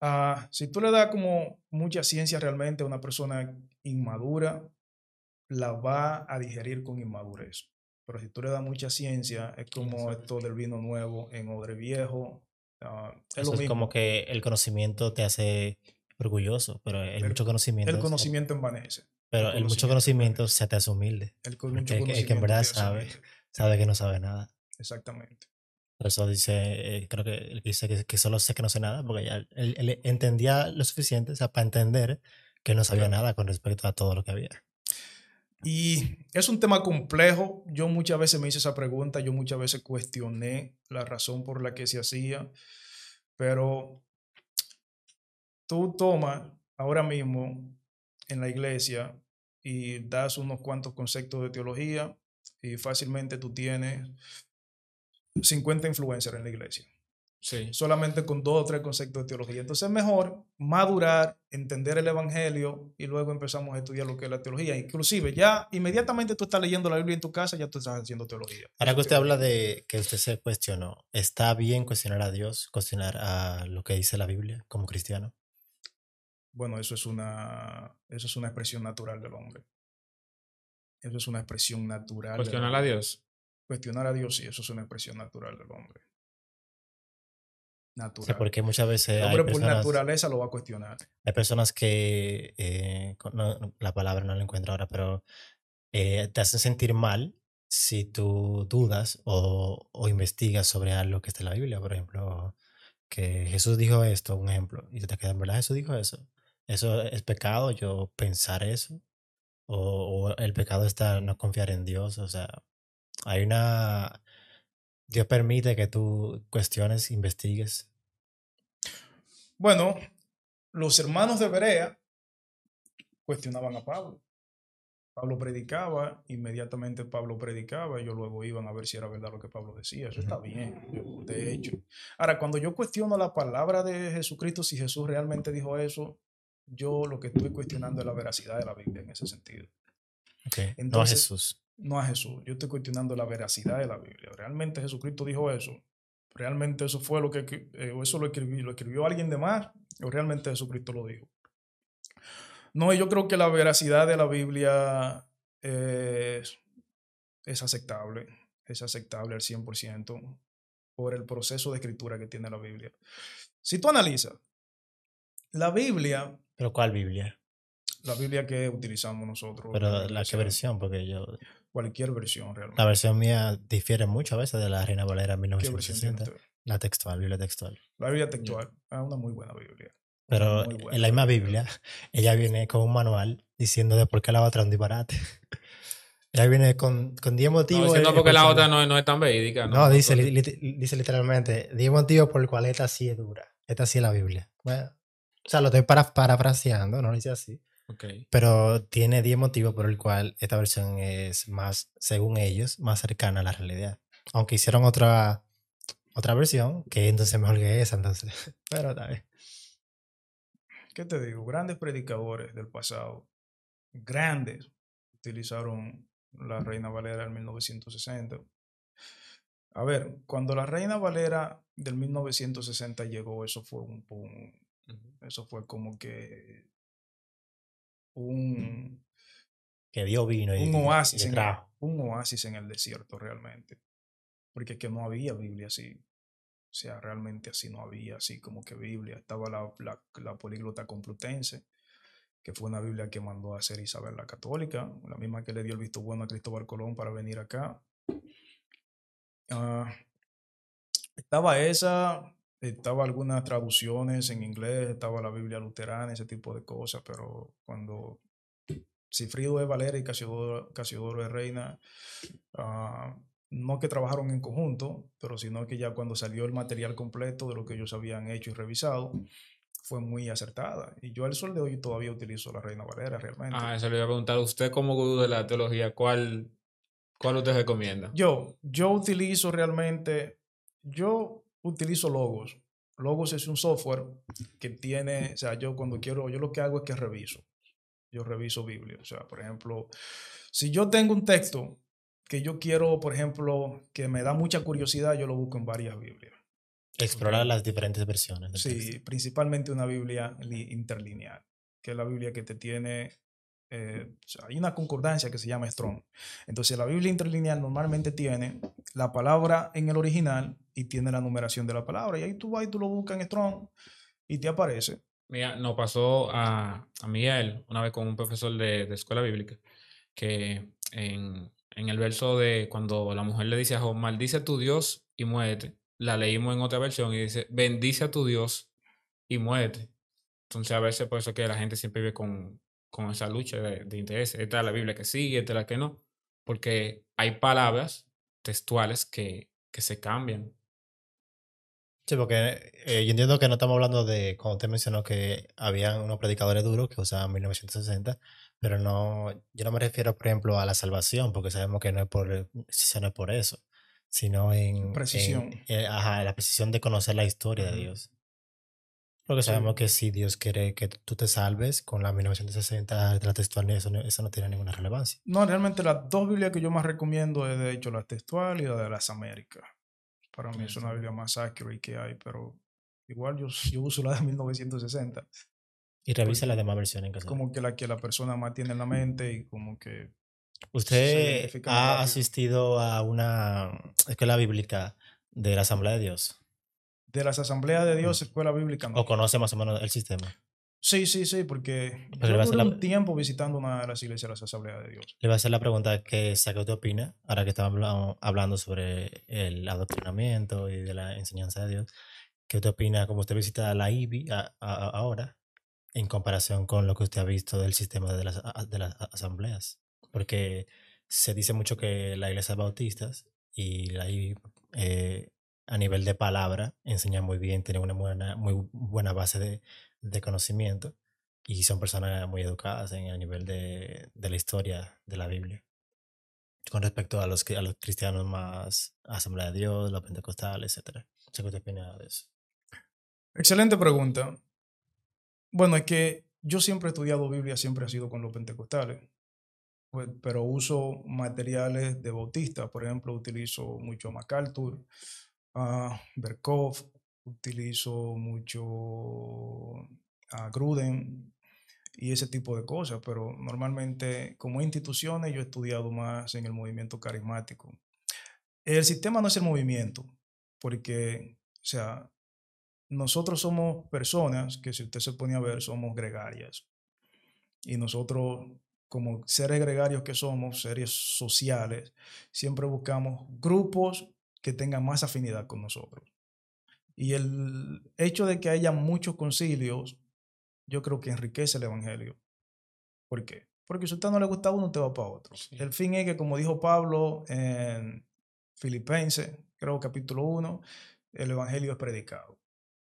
Ah, si tú le das como mucha ciencia realmente a una persona inmadura, la va a digerir con inmadurez. Pero si tú le das mucha ciencia, es como esto del vino nuevo en odre viejo. Uh, es, Eso es como que el conocimiento te hace orgulloso, pero el, mucho conocimiento. El conocimiento envanece. Pero el, mucho conocimiento se te hace humilde. El, mucho el, que en verdad sabe, sabe que no sabe nada. Exactamente. Por eso dice, eh, creo que él dice que, solo sé que no sé nada, porque ya él, entendía lo suficiente, o sea, para entender que no sabía nada con respecto a todo lo que había. Y es un tema complejo. Yo muchas veces me hice esa pregunta, yo muchas veces cuestioné la razón por la que se hacía, pero tú tomas ahora mismo en la iglesia y das unos cuantos conceptos de teología y fácilmente tú tienes 50 influencers en la iglesia. Sí. Solamente con dos o tres conceptos de teología. Entonces es mejor madurar, entender el Evangelio y luego empezamos a estudiar lo que es la teología. Inclusive ya inmediatamente tú estás leyendo la Biblia en tu casa, ya tú estás haciendo teología. Ahora que usted habla de que usted se cuestionó, ¿está bien cuestionar a Dios, cuestionar a lo que dice la Biblia como cristiano? Bueno, eso es una, eso es una expresión natural del hombre. Eso es una expresión natural. ¿Cuestionar a Dios? Cuestionar a Dios, sí, eso es una expresión natural del hombre. Natural. porque muchas veces. El hombre por naturaleza lo va a cuestionar. Hay personas que. Eh, la palabra no la encuentro ahora, pero. Eh, te hacen sentir mal si tú dudas o, o investigas sobre algo que está en la Biblia, por ejemplo, que Jesús dijo esto, un ejemplo, y te quedas, ¿verdad? Jesús dijo eso. ¿Eso es pecado yo pensar eso? ¿O, o el pecado está no confiar en Dios? O sea, hay una... Dios permite que tú cuestiones, investigues. Bueno, los hermanos de Berea cuestionaban a Pablo. Pablo predicaba, inmediatamente Pablo predicaba, ellos luego iban a ver si era verdad lo que Pablo decía. Eso está bien, yo- de hecho. Ahora, cuando yo cuestiono la palabra de Jesucristo, si Jesús realmente dijo eso, yo lo que estoy cuestionando es la veracidad de la Biblia en ese sentido. Ok, no a Entonces- Jesús. No a Jesús, yo estoy cuestionando la veracidad de la Biblia. ¿Realmente Jesucristo dijo eso? ¿Realmente eso fue lo que, eh, o eso lo escribió, lo escribió alguien de más? ¿O realmente Jesucristo lo dijo? No, yo creo que la veracidad de la Biblia es, es aceptable, es aceptable al 100% por el proceso de escritura que tiene la Biblia. Si tú analizas, la Biblia, ¿Pero cuál Biblia? la Biblia que utilizamos nosotros, Pero la la iglesia, versión, porque yo... cualquier versión realmente. La versión mía difiere mucho a veces de la Reina Valera ¿Qué versión tiene 1960. usted? La textual, Biblia textual. La Biblia textual. Es una muy buena Biblia. Pero buena en la misma Biblia, ella viene con un manual diciendo de por qué la otra es un disparate. ella viene con, con 10 No, motivos. diciendo eh, porque la otra no, no es tan verídica. No, dice, li- li- dice literalmente, 10 motivos por el cual esta sí es dura. Esta sí es la Biblia. Bueno, o sea, lo estoy para, parafraseando, no lo dice así. Ok. Pero tiene 10 motivos por el cual esta versión es más, según ellos, más cercana a la realidad. Aunque hicieron otra, otra versión, que entonces mejor que esa, entonces. (laughs) Pero está bien. ¿Qué te digo? Grandes predicadores del pasado, grandes, utilizaron la Reina Valera del 1960. A ver, cuando la Reina Valera del 1960 llegó, eso fue un, un- eso fue como que un, Que dio vino y, un y oasis, en un oasis en el desierto realmente. Porque es que no había Biblia así. O sea, realmente así no había, así como que Biblia. Estaba la, la, la políglota complutense, que fue una Biblia que mandó a hacer Isabel la Católica, la misma que le dio el visto bueno a Cristóbal Colón para venir acá. Ah, estaba esa, estaba algunas traducciones en inglés, estaba la Biblia luterana, ese tipo de cosas, pero cuando Cifrido de Valera y Casiodoro, Casiodoro de Reina, ah, no que trabajaron en conjunto, pero sino que ya cuando salió el material completo de lo que ellos habían hecho y revisado, fue muy acertada. Y yo al sol de hoy todavía utilizo la Reina Valera realmente. Ah, eso le iba a preguntar. ¿Usted como gurú de la teología, cuál, cuál usted recomienda? Yo, yo utilizo realmente, yo utilizo Logos. Logos es un software que tiene, o sea, yo cuando quiero, yo lo que hago es que reviso. Yo reviso Biblia. O sea, por ejemplo, si yo tengo un texto que yo quiero, por ejemplo, que me da mucha curiosidad, yo lo busco en varias Biblias. Explorar las diferentes versiones. del Sí, texto. principalmente una Biblia li- interlineal, que es la Biblia que te tiene, eh, o sea, hay una concordancia que se llama Strong. Entonces, la Biblia interlineal normalmente tiene la palabra en el original y tiene la numeración de la palabra. Y ahí tú vas y tú lo buscas en Strong y te aparece. Mira, nos pasó a, a Miguel una vez con un profesor de, de escuela bíblica que en, en el verso de cuando la mujer le dice a Job, maldice a tu Dios y muérete, la leímos en otra versión y dice, bendice a tu Dios y muérete. Entonces a veces por eso que la gente siempre vive con, con esa lucha de, de. Esta es la Biblia que sigue, esta es la que no, porque hay palabras textuales que, que se cambian. Sí, porque eh, yo entiendo que no estamos hablando de, como usted mencionó, que habían unos predicadores duros que usaban 1960, pero no, yo no me refiero, por ejemplo, a la salvación, porque sabemos que no es por, no es por eso, sino en, en- Precisión. eh, ajá, la precisión de conocer la historia de. Dios. Porque Sí. sabemos que si Dios quiere que tú te salves con la 1960 de la textual, eso no, eso no tiene ninguna relevancia. No, realmente las dos Biblias que yo más recomiendo es de hecho la textual y la de las Américas. Para mí es una Biblia más accurate que hay, pero igual yo, (laughs) yo uso la de 1960. Y revisa las demás versiones en caso de- Como que la que la persona más tiene en la mente y como que ¿Usted ha asistido a una escuela bíblica de la Asamblea de Dios? de las asambleas de Dios, escuela bíblica, no. ¿O conoce más o menos el sistema? Sí, sí, sí, porque le yo duré la- un tiempo visitando una de las iglesias de las Asambleas de Dios. Le voy a hacer la pregunta que que usted opina, ahora que estamos hablando, sobre el adoctrinamiento y de la enseñanza de Dios. ¿Qué usted opina, como usted visita la IBI a- a- ahora, en comparación con lo que usted ha visto del sistema de las, a- de las asambleas? Porque se dice mucho que la iglesia bautistas y la IBI, eh, a nivel de palabra, enseñan muy bien, tienen una buena, muy buena base de, de conocimiento y son personas muy educadas en el nivel de, de la historia de la Biblia. Con respecto a los, a los cristianos más Asamblea de Dios, los pentecostales, etc. ¿Qué de eso? Excelente pregunta. Bueno, es que yo siempre he estudiado Biblia, siempre ha sido con los pentecostales, pues, pero uso materiales de bautista. Por ejemplo, utilizo mucho MacArthur, a Berkov, utilizo mucho a Gruden y ese tipo de cosas, pero normalmente como instituciones yo he estudiado más en el movimiento carismático. El sistema no es el movimiento, porque, o sea, nosotros somos personas que si usted se pone a ver somos gregarias. Y nosotros, como seres gregarios que somos, seres sociales, siempre buscamos grupos que tengan más afinidad con nosotros. Y el hecho de que haya muchos concilios, yo creo que enriquece el Evangelio. ¿Por qué? Porque si a usted no le gusta a uno, usted va para otro. Sí. El fin es que, como dijo Pablo en Filipenses, creo capítulo 1, el Evangelio es predicado.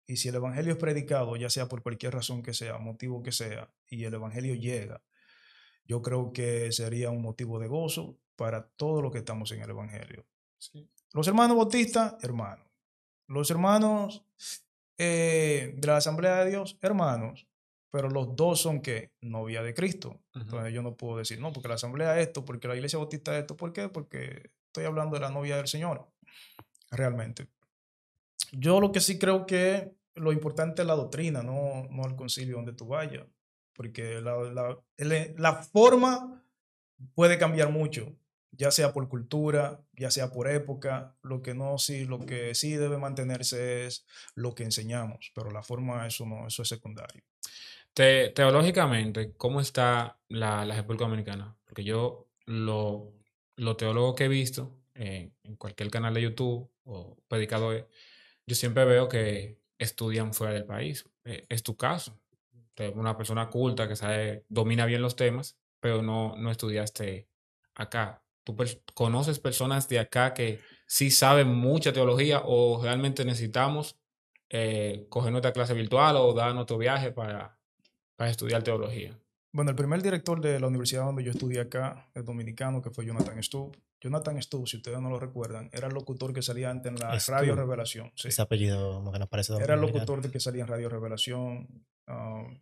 Y si el Evangelio es predicado, ya sea por cualquier razón que sea, motivo que sea, y el Evangelio llega, yo creo que sería un motivo de gozo para todos los que estamos en el Evangelio. Sí. Los hermanos bautistas, hermanos. Los hermanos eh, de la Asamblea de Dios, hermanos. Pero los dos son que novia de Cristo. Entonces yo no puedo decir, no, porque la Asamblea esto, porque la Iglesia Bautista esto. ¿Por qué? Porque estoy hablando de la novia del Señor. Realmente. Yo lo que sí creo que lo importante es la doctrina, no, no el concilio donde tú vayas. Porque la, la- la forma puede cambiar mucho, ya sea por cultura, ya sea por época. Lo que no, sí, lo que sí debe mantenerse es lo que enseñamos, pero la forma, eso no, eso es secundario. Te- teológicamente, ¿cómo está la, la República Dominicana? Porque yo, lo, lo teólogo que he visto eh, en cualquier canal de YouTube o predicadores, yo siempre veo que estudian fuera del país. Eh, es tu caso. Una persona culta que sabe, domina bien los temas, pero no, no estudiaste acá. ¿Tú pers- conoces personas de acá que sí saben mucha teología o realmente necesitamos eh, coger nuestra clase virtual o dar nuestro viaje para, para estudiar teología? Bueno, el primer director de la universidad donde yo estudié acá es dominicano, que fue Jonathan Stubb. Jonathan Stubb, si ustedes no lo recuerdan, era el locutor que salía antes en la Stubb. Radio Revelación. sí. Ese apellido como que nos parece Era el locutor de que salía en Radio Revelación. Um,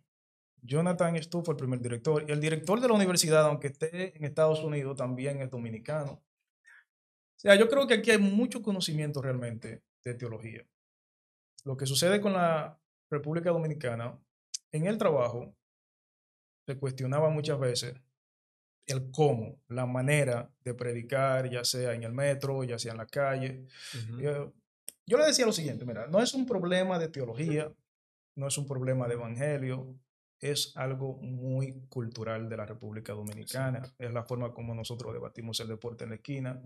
Jonathan fue el primer director. Y el director de la universidad, aunque esté en Estados Unidos, también es dominicano. O sea, yo creo que aquí hay mucho conocimiento realmente de teología. Lo que sucede con la República Dominicana, en el trabajo, se cuestionaba muchas veces el cómo, la manera de predicar, ya sea en el metro, ya sea en la calle. Yo, yo le decía lo siguiente, mira, no es un problema de teología, no es un problema de evangelio, es algo muy cultural de la República Dominicana. Es la forma como nosotros debatimos el deporte en la esquina,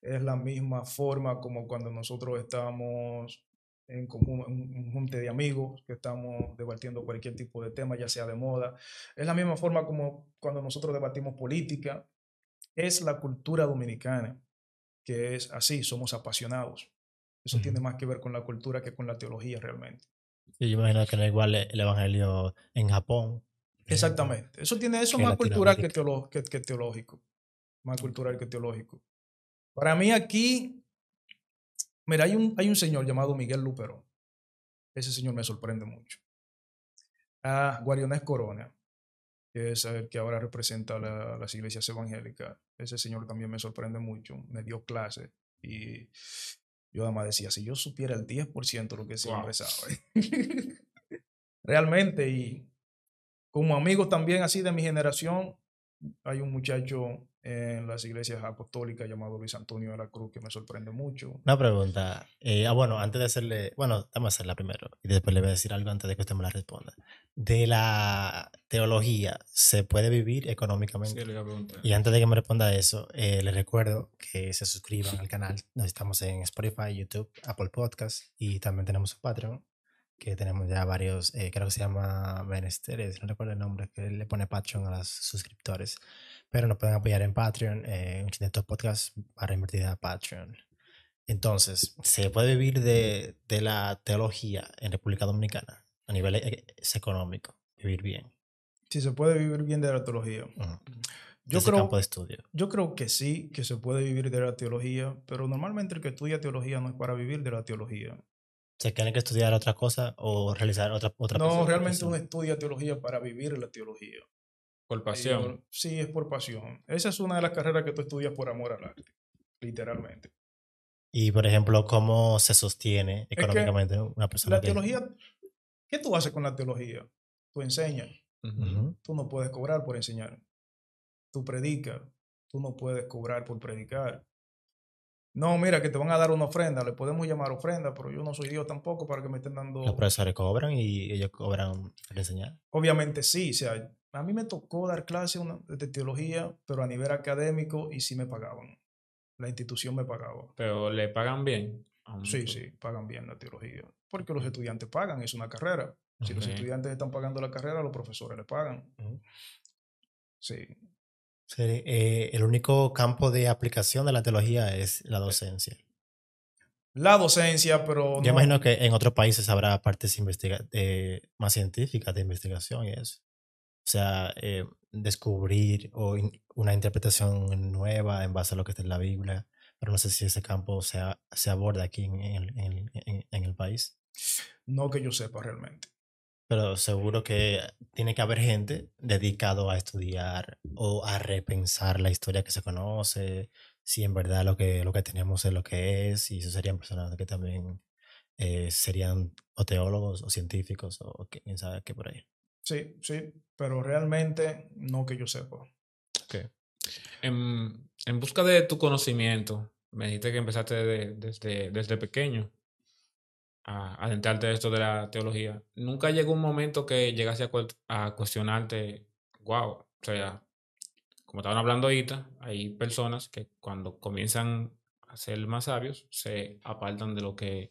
es la misma forma como cuando nosotros estamos en común- un, un junte de amigos que estamos debatiendo cualquier tipo de tema, ya sea de moda. Es la misma forma como cuando nosotros debatimos política. Es la cultura dominicana, que es así, somos apasionados. Eso tiene más que ver con la cultura que con la teología realmente. Y yo imagino que no es igual el evangelio en Japón. Exactamente. Eso tiene eso más cultural que, teolo- que, que teológico. Más cultural que teológico. Para mí aquí, mira, hay un, hay un señor llamado Miguel Luperón. Ese señor me sorprende mucho. A Guarionés Corona, que es el que ahora representa la- las iglesias evangélicas. Ese señor también me sorprende mucho. Me dio clase y yo además decía, si yo supiera el 10% de lo que ese Wow. sabe. (laughs) Realmente, y como amigos también así de mi generación, hay un muchacho en las iglesias apostólicas llamado Luis Antonio de la Cruz que me sorprende mucho. Una pregunta. eh, ah, bueno, antes de hacerle. Bueno, vamos a hacerla primero. Y después le voy a decir algo antes de que usted me la responda. De la teología, ¿se puede vivir económicamente? Sí, le iba a preguntar. Y antes de que me responda eso, eh, les recuerdo que se suscriban al canal. Nos estamos en Spotify, YouTube, Apple Podcast y también tenemos un Patreon, que tenemos ya varios, eh, creo que se llama Menesteres, no recuerdo el nombre, que le pone Patreon a los suscriptores. Pero nos pueden apoyar en Patreon, eh, un Chineto Podcast para invertir a Patreon. Entonces, ¿se puede vivir de, de la teología en República Dominicana a nivel eh, económico? Vivir bien. Si se puede vivir bien de la teología. Ujú. Yo Ese creo, campo de estudio. yo creo que sí, que se puede vivir de la teología, pero normalmente el que estudia teología no es para vivir de la teología. ¿Se tiene que estudiar otra cosa o realizar otra otra No, realmente uno estudia teología para vivir la teología. Por pasión. Yo- sí, es por pasión. Esa es una de las carreras que tú estudias por amor al arte, literalmente. Y, por ejemplo, ¿cómo se sostiene que económicamente una persona La que- teología, ¿qué tú haces con la teología? Tú enseñas, tú no puedes cobrar por enseñar. Tú predicas, tú no puedes cobrar por predicar. No, mira, que te van a dar una ofrenda, le podemos llamar ofrenda, pero yo no soy Dios tampoco para que me estén dando... Los profesores cobran y ellos cobran enseñar. Obviamente sí, o sea, a mí me tocó dar clase de teología, pero a nivel académico y sí me pagaban. La institución me pagaba. Pero le pagan bien. Sí, sí, pagan bien la teología. Porque los estudiantes pagan, es una carrera. Si los estudiantes están pagando la carrera, los profesores le pagan. Sí. Sí, eh, el único campo de aplicación de la teología es la docencia. La docencia, pero Yo no- imagino que en otros países habrá partes investiga eh, más científicas de investigación y eso. O sea, eh, descubrir o in- una interpretación nueva en base a lo que está en la Biblia. Pero no sé si ese campo se, se aborda aquí en, el- en el- en- en el país. no que yo sepa realmente. Pero seguro que tiene que haber gente dedicado a estudiar o a repensar la historia que se conoce, si en verdad lo que, lo que tenemos es lo que es, y eso serían personas que también eh, serían o teólogos o científicos o quién sabe qué por ahí. Sí, sí, pero realmente no que yo sepa. En, en busca de tu conocimiento, me dijiste que empezaste de- desde, desde pequeño a adentrarte en esto de la teología. ¿Nunca llegó un momento que llegase a, cuel- a cuestionarte, wow, o sea, como estaban hablando ahorita, hay personas que cuando comienzan a ser más sabios se apartan de lo que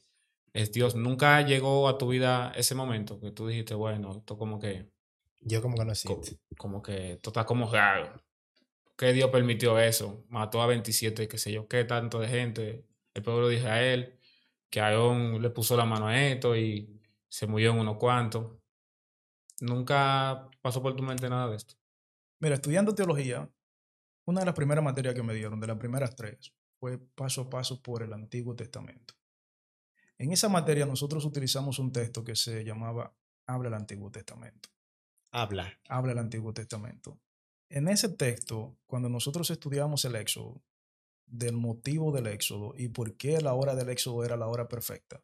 es Dios. ¿Nunca llegó a tu vida ese momento que tú dijiste, bueno, esto como que Yo como conocí. co- como que esto está como raro. ¿Qué Dios permitió eso? Mató a 27, qué sé yo, qué tanto de gente. El pueblo de Israel, que Aarón le puso la mano a esto y se murió en unos cuantos. Nunca pasó por tu mente nada de esto. Mira, estudiando teología, una de las primeras materias que me dieron, de las primeras tres, fue paso a paso por el Antiguo Testamento. En esa materia nosotros utilizamos un texto que se llamaba Habla el Antiguo Testamento. Habla. Habla el Antiguo Testamento. En ese texto, cuando nosotros estudiamos el Éxodo, del motivo del Éxodo y por qué la hora del Éxodo era la hora perfecta,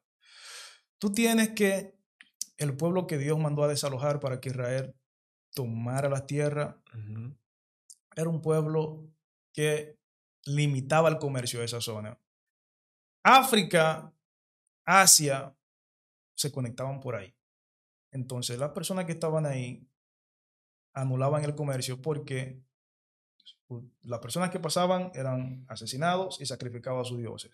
tú tienes que el pueblo que Dios mandó a desalojar para que Israel tomara la tierra era un pueblo que limitaba el comercio de esa zona. África, Asia, se conectaban por ahí. Entonces, las personas que estaban ahí anulaban el comercio porque las personas que pasaban eran asesinados y sacrificaban a sus dioses.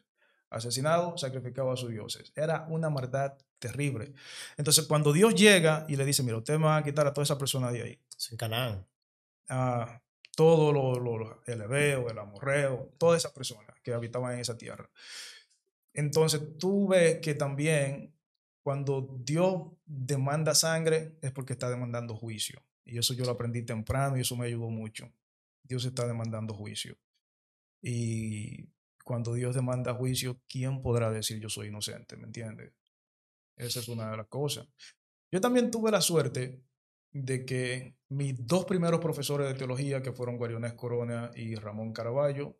Asesinados, sacrificaban a sus dioses. Era una maldad terrible. Entonces, cuando Dios llega y le dice, mira, usted me va a quitar a toda esa persona de ahí. Es en Canaán. a todo lo, lo- lo- el Ebeo, el Amorreo, todas esas personas que habitaban en esa tierra. Entonces tú ves que también cuando Dios demanda sangre es porque está demandando juicio. Y eso yo lo aprendí temprano y eso me ayudó mucho. Dios está demandando juicio. Y cuando Dios demanda juicio, ¿quién podrá decir yo soy inocente? ¿Me entiendes? Esa es una de las cosas. Yo también tuve la suerte de que mis dos primeros profesores de teología, que fueron Guarionés Corona y Ramón Caraballo,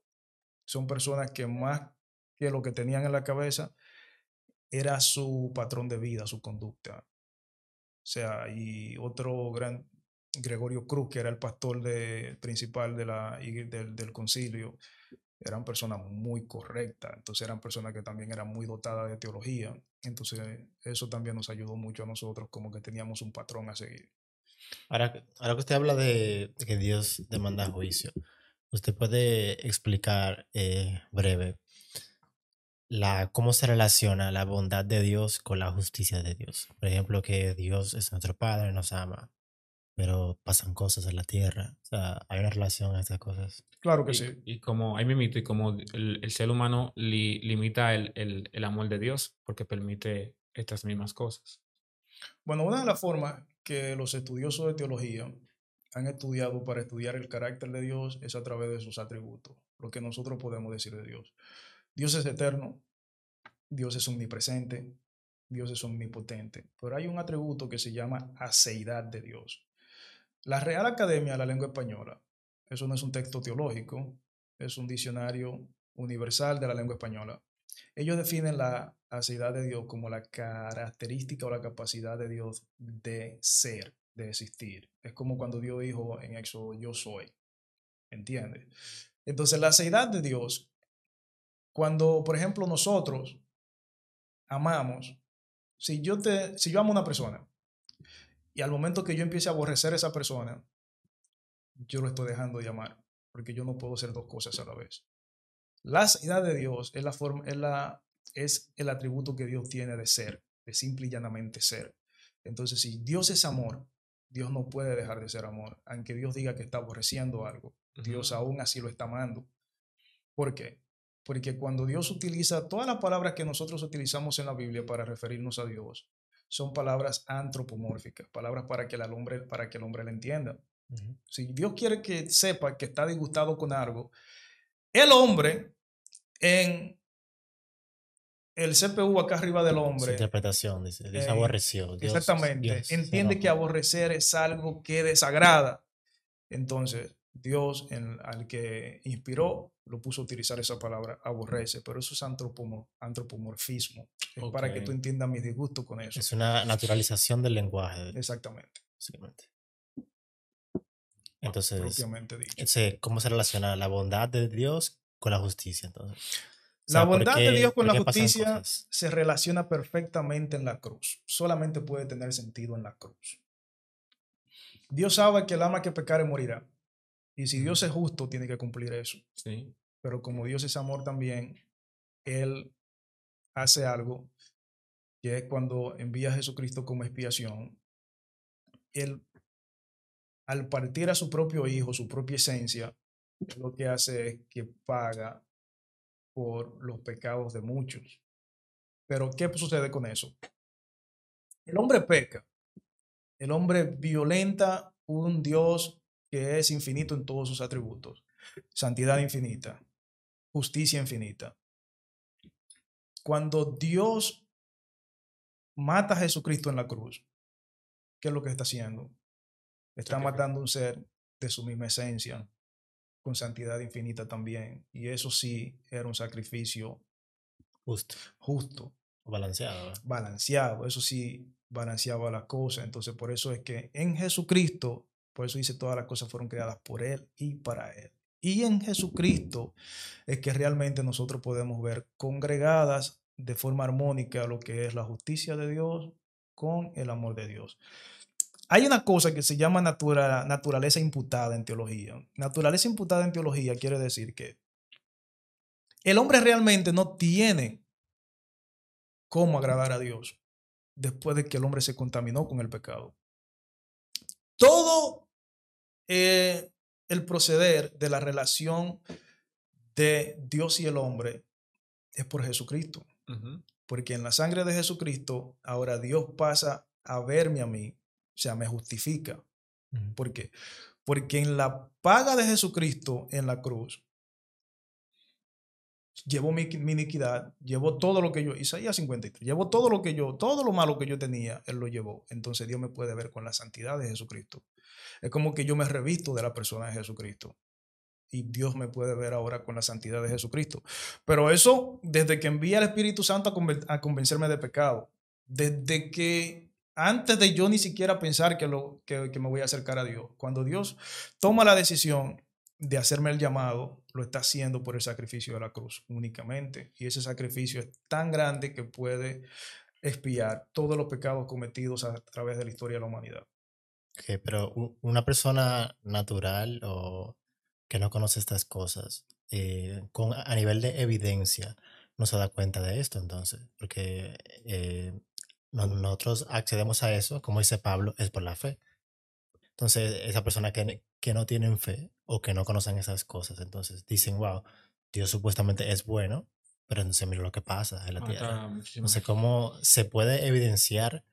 son personas que más que lo que tenían en la cabeza era su patrón de vida, su conducta. O sea, y otro gran Gregorio Cruz, que era el pastor principal del, del concilio, eran personas muy correctas, entonces eran personas que también eran muy dotadas de teología, entonces eso también nos ayudó mucho a nosotros, como que teníamos un patrón a seguir. Ahora, ahora que usted habla de, que Dios demanda juicio, ¿usted puede explicar eh, breve la, cómo se relaciona la bondad de Dios con la justicia de Dios? Por ejemplo, que Dios es nuestro Padre, nos ama, pero pasan cosas en la tierra. O sea, hay una relación a estas cosas. Claro que y, sí. Y como, ahí me mito, y como el, el ser humano li, limita el, el, el, amor de Dios porque permite estas mismas cosas. Bueno, una de las formas que los estudiosos de teología han estudiado para estudiar el carácter de Dios es a través de sus atributos, lo que nosotros podemos decir de Dios. Dios es eterno, Dios es omnipresente, Dios es omnipotente, pero hay un atributo que se llama aceidad de Dios. La Real Academia de la Lengua Española, eso no es un texto teológico, es un diccionario universal de la lengua española. Ellos definen la aceidad de Dios como la característica o la capacidad de Dios de ser, de existir. Es como cuando Dios dijo en Éxodo, yo soy. ¿Entiendes? Entonces, la aceidad de Dios, cuando, por ejemplo, nosotros amamos, si yo, te, si yo amo a una persona y al momento que yo empiece a aborrecer a esa persona, yo lo estoy dejando de amar, porque yo no puedo hacer dos cosas a la vez. La aceidad de Dios es, la forma, es, la, es el atributo que Dios tiene de ser, de simple y llanamente ser. Entonces, si Dios es amor, Dios no puede dejar de ser amor. Aunque Dios diga que está aborreciendo algo, Dios aún así lo está amando. ¿Por qué? Porque cuando Dios utiliza todas las palabras que nosotros utilizamos en la Biblia para referirnos a Dios, son palabras antropomórficas, palabras para que el hombre, para que el hombre le entienda. Uh -huh. Si Dios quiere que sepa que está disgustado con algo, el hombre en el CPU acá arriba del hombre. Su interpretación, dice, eh, aborreció. Dios, exactamente. Dios entiende que aborrecer es algo que desagrada. Entonces, Dios, en, al que inspiró, lo puso a utilizar esa palabra, aborrece, pero eso es antropomor antropomorfismo. Es para que tú entiendas mi disgusto con eso. Es una naturalización del lenguaje. Exactamente. Entonces, propiamente dicho. Ese, ¿cómo se relaciona la bondad de Dios con la justicia? Entonces, o sea, la bondad qué, de Dios con la justicia se relaciona perfectamente en la cruz. Solamente puede tener sentido en la cruz. Dios sabe que el ama que pecare morirá. Y si Dios es justo, tiene que cumplir eso. Sí. Pero como Dios es amor también, Él hace algo que es cuando envía a Jesucristo como expiación. Él, al partir a su propio Hijo, su propia esencia, lo que hace es que paga por los pecados de muchos. Pero, ¿qué sucede con eso? El hombre peca. El hombre violenta un Dios que es infinito en todos sus atributos. Santidad infinita, justicia infinita. Cuando Dios mata a Jesucristo en la cruz, ¿qué es lo que está haciendo? Está matando un ser de su misma esencia, con santidad infinita también. Y eso sí era un sacrificio justo. Justo. Balanceado. Balanceado. Eso sí balanceaba la cosa. Entonces, por eso es que en Jesucristo, por eso dice, todas las cosas fueron creadas por Él y para Él. Y en Jesucristo es que realmente nosotros podemos ver congregadas de forma armónica lo que es la justicia de Dios con el amor de Dios. Hay una cosa que se llama natura, naturaleza imputada en teología. Naturaleza imputada en teología quiere decir que el hombre realmente no tiene cómo agradar a Dios después de que el hombre se contaminó con el pecado. Todo eh, el proceder de la relación de Dios y el hombre es por Jesucristo. Uh -huh. Porque en la sangre de Jesucristo, ahora Dios pasa a verme a mí, o sea, me justifica. Uh -huh. ¿Por qué? Porque en la paga de Jesucristo en la cruz, llevó mi, mi, iniquidad, llevó todo lo que yo, Isaías 53, llevó todo lo que yo, todo lo malo que yo tenía, Él lo llevó. Entonces Dios me puede ver con la santidad de Jesucristo. Es como que yo me revisto de la persona de Jesucristo. Y Dios me puede ver ahora con la santidad de Jesucristo. Pero eso desde que envía al Espíritu Santo a, conven a convencerme de pecado. Desde que antes de yo ni siquiera pensar que, lo, que me voy a acercar a Dios. Cuando Dios toma la decisión de hacerme el llamado, lo está haciendo por el sacrificio de la cruz únicamente. Y ese sacrificio es tan grande que puede expiar todos los pecados cometidos a través de la historia de la humanidad. Ok, pero una persona natural o que no conoce estas cosas, eh, con, a nivel de evidencia, no se da cuenta de esto entonces, porque eh, no- nosotros accedemos a eso, como dice Pablo, es por la fe. Entonces, esa persona que, que no tienen fe o que no conocen esas cosas, entonces dicen, wow, Dios supuestamente es bueno, pero entonces mira lo que pasa en la tierra. No sé gente. cómo se puede evidenciar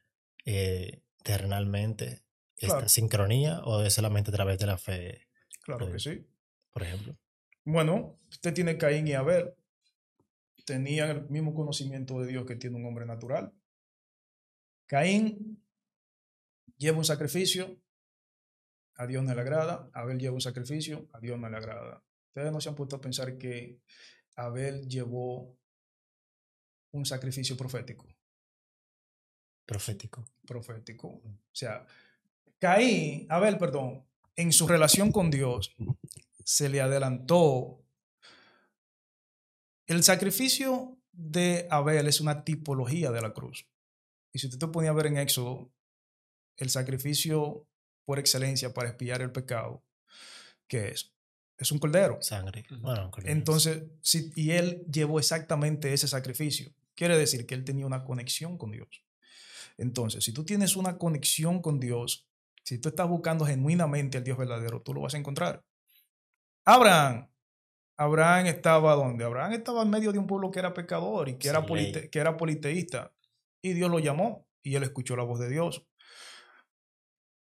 eh, terrenalmente esta Claro. sincronía o es solamente a través de la fe, Claro que sí. por ejemplo. Bueno, usted tiene Caín y Abel. Tenían el mismo conocimiento de Dios que tiene un hombre natural. Caín lleva un sacrificio, a Dios no le agrada. Abel lleva un sacrificio, a Dios no le agrada. Ustedes no se han puesto a pensar que Abel llevó un sacrificio profético. Profético. Profético. O sea, Caín, Abel, perdón, en su relación con Dios, se le adelantó. El sacrificio de Abel es una tipología de la cruz. Y si usted te ponía a ver en Éxodo, el sacrificio por excelencia para expiar el pecado, ¿qué es? Es un cordero. Sangre. Bueno, cordero. Entonces, sí, y él llevó exactamente ese sacrificio. Quiere decir que él tenía una conexión con Dios. Entonces, si tú tienes una conexión con Dios, si tú estás buscando genuinamente al Dios verdadero, tú lo vas a encontrar. Abraham. Abraham estaba donde? Abraham estaba en medio de un pueblo que era pecador y que, era, polite- que era politeísta. Y Dios lo llamó y él escuchó la voz de Dios.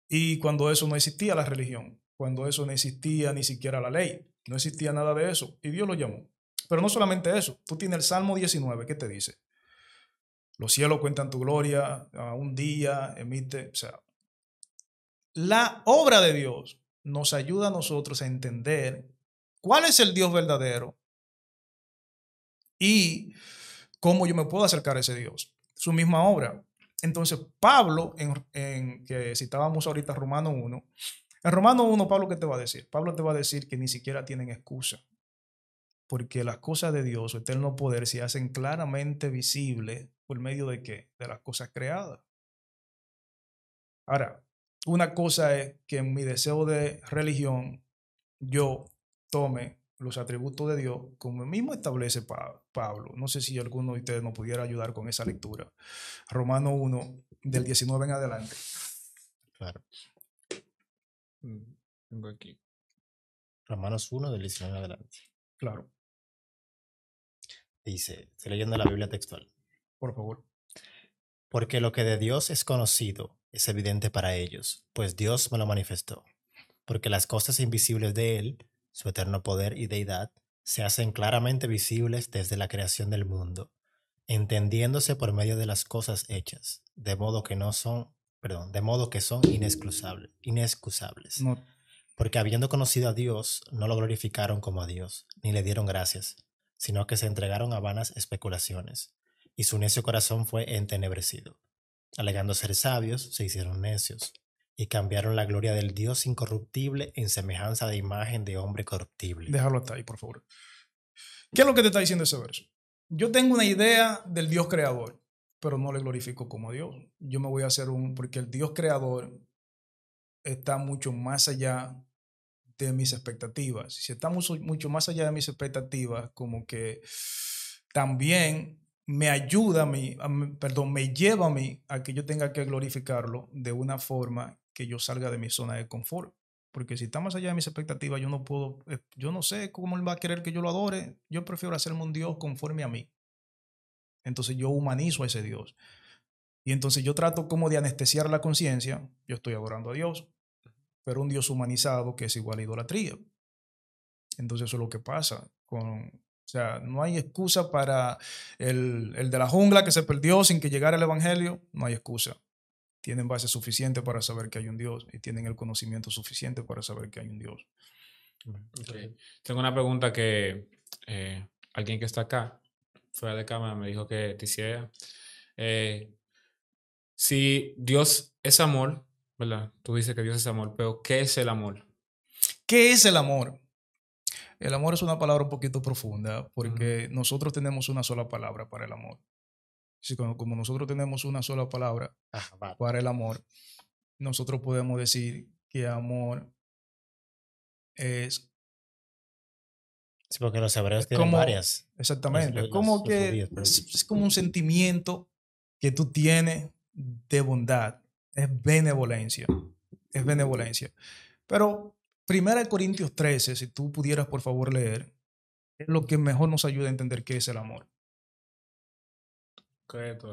Y cuando eso no existía la religión, cuando eso no existía ni siquiera la ley, no existía nada de eso, y Dios lo llamó. Pero no solamente eso, tú tienes el Salmo 19, ¿qué te dice? Los cielos cuentan tu gloria, un día emite, o sea, la obra de Dios nos ayuda a nosotros a entender cuál es el Dios verdadero y cómo yo me puedo acercar a ese Dios. Su misma obra. Entonces, Pablo, en, que citábamos ahorita Romano 1, en Romano 1, Pablo, ¿qué te va a decir? Pablo te va a decir que ni siquiera tienen excusa, porque las cosas de Dios, su eterno poder, se hacen claramente visibles por medio de qué? De las cosas creadas. Ahora, una cosa es que en mi deseo de religión yo tome los atributos de Dios como mismo establece Pa- Pablo. No sé si alguno de ustedes nos pudiera ayudar con esa lectura. Romano 1, del 19 en adelante. Claro. Mm, Tengo aquí. Romanos 1 del 19 en adelante. Claro, Dice, estoy leyendo la Biblia textual. por favor. Porque lo que de Dios es conocido es evidente para ellos, pues Dios me lo manifestó. Porque las cosas invisibles de Él, su eterno poder y deidad, se hacen claramente visibles desde la creación del mundo, entendiéndose por medio de las cosas hechas, de modo que no son, perdón, de modo que son inexcusables, inexcusables. No, Porque habiendo conocido a Dios, no lo glorificaron como a Dios, ni le dieron gracias, sino que se entregaron a vanas especulaciones, y su necio corazón fue entenebrecido. Alegando ser sabios, se hicieron necios, y cambiaron la gloria del Dios incorruptible en semejanza de imagen de hombre corruptible. déjalo hasta ahí, por favor. ¿Qué es lo que te está diciendo ese verso? Yo tengo una idea del Dios creador, pero no le glorifico como Dios. Yo me voy a hacer un, porque el Dios creador está mucho más allá de mis expectativas. Si estamos mucho más allá de mis expectativas, como que también me ayuda a mí, a mí- perdón, me lleva a mí a que yo tenga que glorificarlo de una forma que yo salga de mi zona de confort. Porque si está más allá de mis expectativas, yo no puedo, eh, yo no sé cómo él va a querer que yo lo adore. Yo prefiero hacerme un Dios conforme a mí. Entonces yo humanizo a ese Dios. Y entonces yo trato como de anestesiar la conciencia. Yo estoy adorando a Dios, pero un Dios humanizado que es igual a idolatría. Entonces eso es lo que pasa con... O sea, no hay excusa para el, el de la jungla que se perdió sin que llegara el Evangelio. No hay excusa. Tienen base suficiente para saber que hay un Dios y tienen el conocimiento suficiente para saber que hay un Dios. Tengo una pregunta que eh, alguien que está acá, fuera de cámara, me dijo que te hiciera. Eh, Si Dios es amor, ¿verdad? Tú dices que Dios es amor, pero ¿qué es el amor? ¿Qué es el amor? El amor es una palabra un poquito profunda porque nosotros tenemos una sola palabra para el amor. Si como, como nosotros tenemos una sola palabra Ahabat. para el amor, nosotros podemos decir que amor es Sí, porque los hebreos tienen como- varias. exactamente, los- como los que pero- es, es como un sentimiento que tú tienes de bondad, es benevolencia, es benevolencia. Pero Primera de Corintios 13, si tú pudieras por favor leer, es lo que mejor nos ayuda a entender qué es el amor.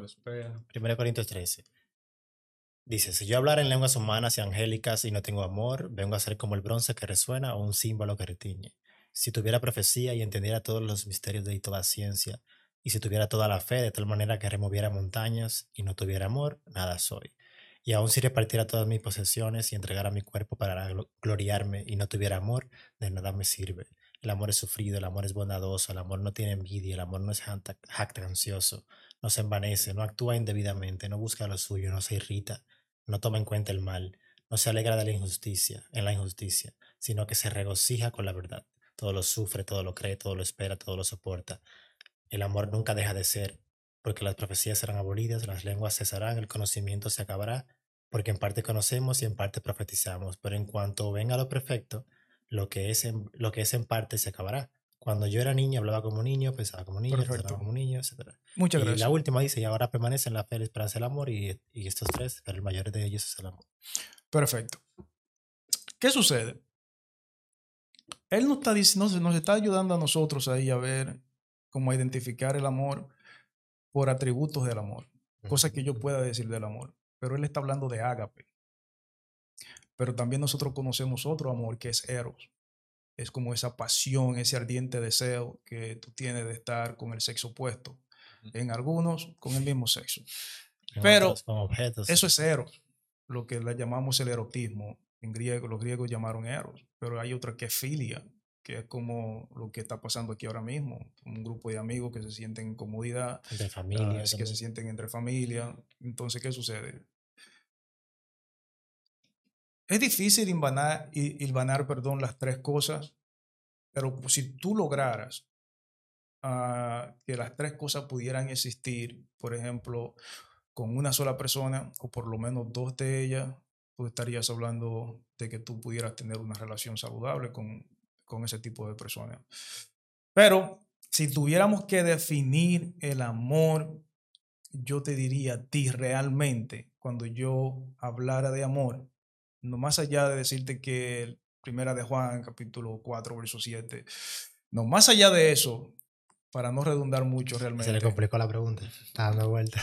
Espera. 1 Corintios 13. Dice, si yo hablara en lenguas humanas y angélicas y no tengo amor, vengo a ser como el bronce que resuena o un símbolo que retiñe. Si tuviera profecía y entendiera todos los misterios de toda ciencia, y si tuviera toda la fe de tal manera que removiera montañas y no tuviera amor, nada soy. Y aun si repartiera todas mis posesiones y entregara mi cuerpo para glo- gloriarme y no tuviera amor, de nada me sirve. El amor es sufrido, el amor es bondadoso, el amor no tiene envidia, el amor no es jacta- jactancioso, no se envanece, no actúa indebidamente, no busca lo suyo, no se irrita, no toma en cuenta el mal, no se alegra de la injusticia, en la injusticia, sino que se regocija con la verdad. Todo lo sufre, todo lo cree, todo lo espera, todo lo soporta. El amor nunca deja de ser, porque las profecías serán abolidas, las lenguas cesarán, el conocimiento se acabará, porque en parte conocemos y en parte profetizamos, pero en cuanto venga lo perfecto, lo que es en, lo que es en parte se acabará. Cuando yo era niño hablaba como niño, pensaba como niño, razonaba como niño, etc. Muchas Y gracias. la última dice, y ahora permanecen la fe, la esperanza y el amor, y, y estos tres, pero el mayor de ellos es el amor. Perfecto. ¿Qué sucede? Él nos está, nos, nos está ayudando a nosotros ahí a ver cómo identificar el amor por atributos del amor, cosas que yo pueda decir del amor. Pero él está hablando de ágape. Pero también nosotros conocemos otro amor que es eros. Es como esa pasión, ese ardiente deseo que tú tienes de estar con el sexo opuesto. En algunos, con el mismo sexo. (laughs) Pero. Eso es eros, lo que le llamamos el erotismo. En griego, los griegos llamaron eros, pero hay otra que es filia, que es como lo que está pasando aquí ahora mismo. Un grupo de amigos que se sienten en comodidad, entre ah, familias. es que se sienten entre familia. Entonces, ¿qué sucede? Es difícil hilvanar, hi- hilvanar, perdón, las tres cosas, pero si tú lograras ah, que las tres cosas pudieran existir, por ejemplo, con una sola persona o por lo menos dos de ellas, tú estarías hablando de que tú pudieras tener una relación saludable con, con ese tipo de personas. Pero si tuviéramos que definir el amor, yo te diría a ti realmente, cuando yo hablara de amor, no más allá de decirte que primera de Juan, capítulo 4, verso 7, no más allá de eso, para no redundar mucho Se le realmente, complicó la pregunta. Está dando vuelta.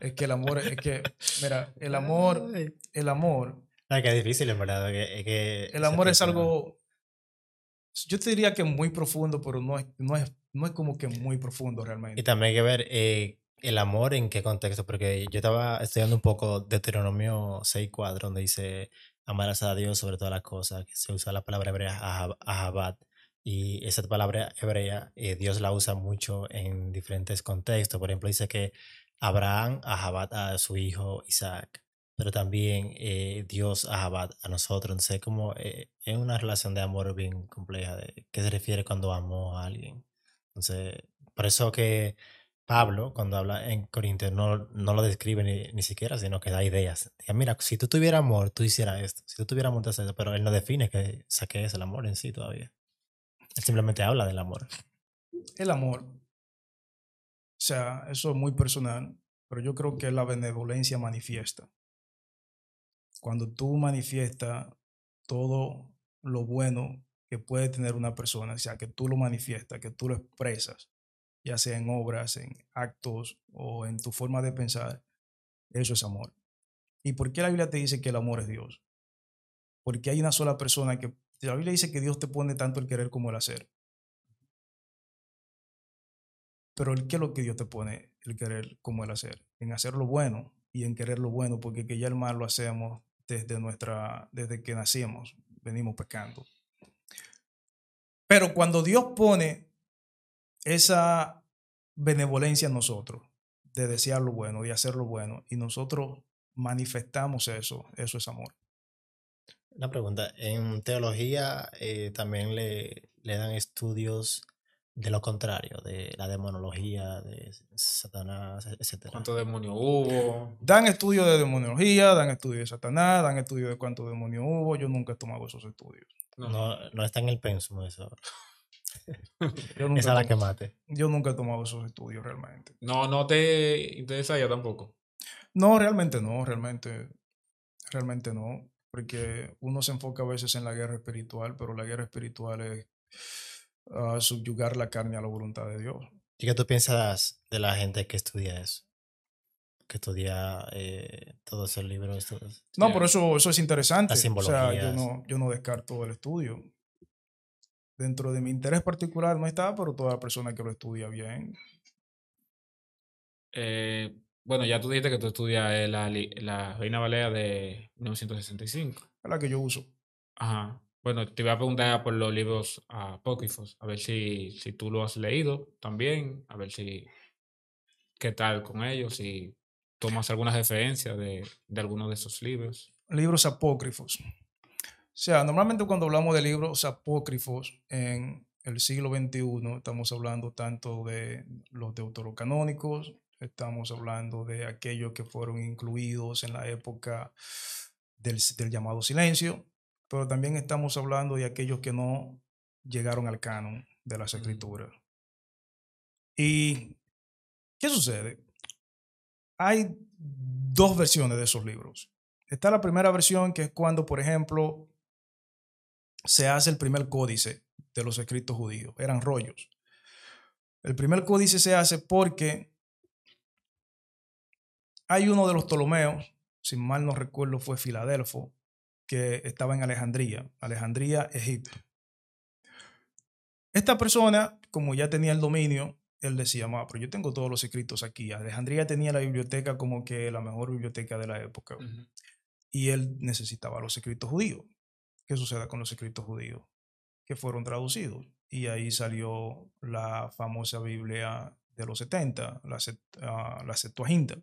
es que el amor, es que, mira, el (laughs) amor, el amor, Ay, qué difícil, en verdad. que- es que el amor es algo, yo te diría que muy profundo, pero no es, no es, no es como que muy profundo Y realmente. también hay que ver eh, el amor en qué contexto, porque yo estaba estudiando un poco Deuteronomio 6.4, donde dice, amarás a Dios sobre todas las cosas, se usa la palabra hebrea ahab- ahabat, y esa palabra hebrea eh, Dios la usa mucho en diferentes contextos. Por ejemplo, dice que Abraham ahabat a su hijo Isaac, pero también eh, Dios ahabat a nosotros. Entonces, como eh, es una relación de amor bien compleja, de qué se refiere cuando amo a alguien. Entonces, por eso que Pablo, cuando habla en Corintios, no, no lo describe ni, ni siquiera, sino que da ideas. Diga, mira, si tú tuvieras amor, tú hicieras esto. Si tú tuvieras amor, tú haces esto. Pero él no define que, o sea, qué es el amor en sí todavía. Él simplemente habla del amor. El amor, o sea, eso es muy personal, pero yo creo que la benevolencia manifiesta. Cuando tú manifiestas todo lo bueno que puede tener una persona, o sea, que tú lo manifiestas, que tú lo expresas, ya sea en obras, en actos o en tu forma de pensar, eso es amor. ¿Y por qué la Biblia te dice que el amor es Dios? Porque hay una sola persona que, la Biblia dice que Dios te pone tanto el querer como el hacer. Pero ¿qué es lo que Dios te pone el querer como el hacer? En hacer lo bueno y en querer lo bueno, porque que ya el mal lo hacemos desde nuestra, desde que nacimos, venimos pecando. Pero cuando Dios pone esa benevolencia en nosotros, de desear lo bueno, de hacer lo bueno, y nosotros manifestamos eso, eso es amor. Una pregunta, en teología eh, también le, le dan estudios de lo contrario, de la demonología, de Satanás, etc. ¿Cuántos demonios hubo? Dan estudios de demonología, dan estudios de Satanás, dan estudios de cuántos demonios hubo. Yo nunca he tomado esos estudios. No, no, está en el pensum eso. Yo nunca, Esa es la que mate. yo nunca he tomado esos estudios realmente. No, no te interesa ya tampoco. No, realmente no, realmente, realmente no. Porque uno se enfoca a veces en la guerra espiritual, pero la guerra espiritual es ah, subyugar la carne a la voluntad de Dios. ¿Y qué tú piensas de la gente que estudia eso? Que estudia eh, todos esos libros. todos- No, por eso, eso es interesante. Las O sea, yo no, yo no descarto el estudio. Dentro de mi interés particular no está, pero toda persona que lo estudia bien. Eh, bueno, ya tú dijiste que tú estudias eh, la, la Reina Valera de 1965. Es la que yo uso. Ajá. Bueno, te iba a preguntar por los libros apócrifos, a ver si, si tú lo has leído también, a ver si qué tal con ellos, si tomas alguna referencia de, de alguno de esos libros. Libros apócrifos. O sea, normalmente cuando hablamos de libros apócrifos en el siglo XXI, estamos hablando tanto de los deuterocanónicos, estamos hablando de aquellos que fueron incluidos en la época del, del llamado silencio, pero también estamos hablando de aquellos que no llegaron al canon de las escrituras. ¿Y qué sucede? Hay dos versiones de esos libros. Está la primera versión, que es cuando, por ejemplo, se hace el primer códice de los escritos judíos. Eran rollos. El primer códice se hace porque hay uno de los Ptolomeos, si mal no recuerdo fue Filadelfo, que estaba en Alejandría, Alejandría, Egipto. Esta persona, como ya tenía el dominio, él decía, "Ma, pero yo tengo todos los escritos aquí. Alejandría tenía la biblioteca como que la mejor biblioteca de la época y él necesitaba los escritos judíos. ¿Qué sucede con los escritos judíos? Que fueron traducidos. Y ahí salió la famosa Biblia de los 70, la, ah, la Septuaginta.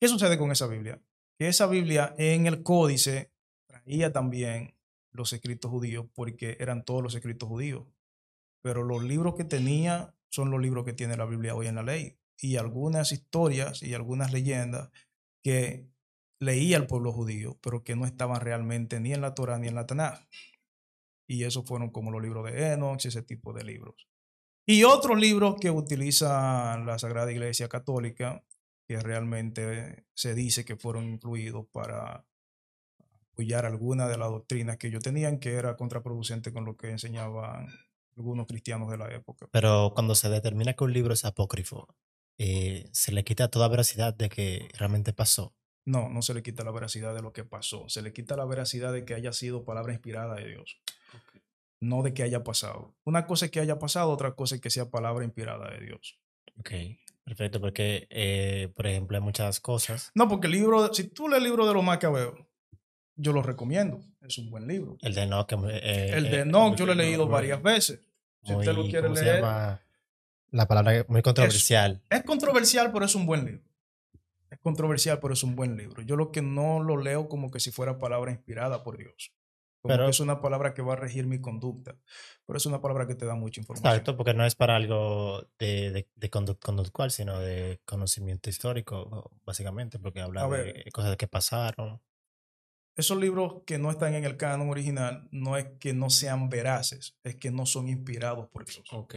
¿Qué sucede con esa Biblia? Que esa Biblia en el códice traía también los escritos judíos porque eran todos los escritos judíos. Pero los libros que tenía son los libros que tiene la Biblia hoy en la ley. Y algunas historias y algunas leyendas que leía el pueblo judío, pero que no estaban realmente ni en la Torah ni en la Tanaj. Y esos fueron como los libros de Enoch ese tipo de libros. Y otros libros que utiliza la Sagrada Iglesia Católica, que realmente se dice que fueron incluidos para apoyar alguna de las doctrinas que ellos tenían, que era contraproducente con lo que enseñaban algunos cristianos de la época. Pero cuando se determina que un libro es apócrifo, eh, se le quita toda veracidad de que realmente pasó. No, no se le quita la veracidad de lo que pasó, se le quita la veracidad de que haya sido palabra inspirada de Dios, no de que haya pasado. Una cosa es que haya pasado, otra cosa es que sea palabra inspirada de Dios. Ok, perfecto, porque, eh, por ejemplo, hay muchas cosas. No, porque el libro, si tú lees el libro de los macabeos, yo lo recomiendo, es un buen libro. El de Enoch. eh, El de eh, Enoch yo lo he leído muy- varias veces. Si usted lo quiere ¿cómo se leer? La palabra muy controversial. es controversial, pero es un buen libro. Controversial, pero es un buen libro. Yo lo que no lo leo como que si fuera palabra inspirada por Dios. Como Pero- que es una palabra que va a regir mi conducta. Pero es una palabra que te da mucha información. Exacto, porque no es para algo de, de, de condu- conductual, sino de conocimiento histórico, básicamente, porque habla de cosas que pasaron. Esos libros que no están en el canon original no es que no sean veraces, es que no son inspirados por Dios. Ok.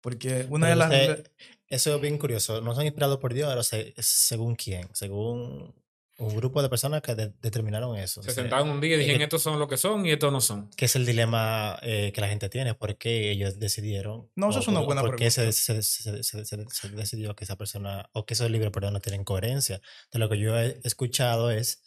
Porque una Pero de las... usted- Eso es bien curioso. No son inspirados por Dios, pero se- según quién. Según un grupo de personas que de- determinaron eso. Se O sea, sentaron un día y es dijeron que- estos son lo que son y estos no son. ¿Qué es el dilema eh, que la gente tiene? ¿Por qué ellos decidieron? No, eso o es una por- buena ¿Por qué se, pregunta. se- se- se- se- se decidió que esa persona, o que esos libros, perdón, no tienen coherencia? De lo que yo he escuchado es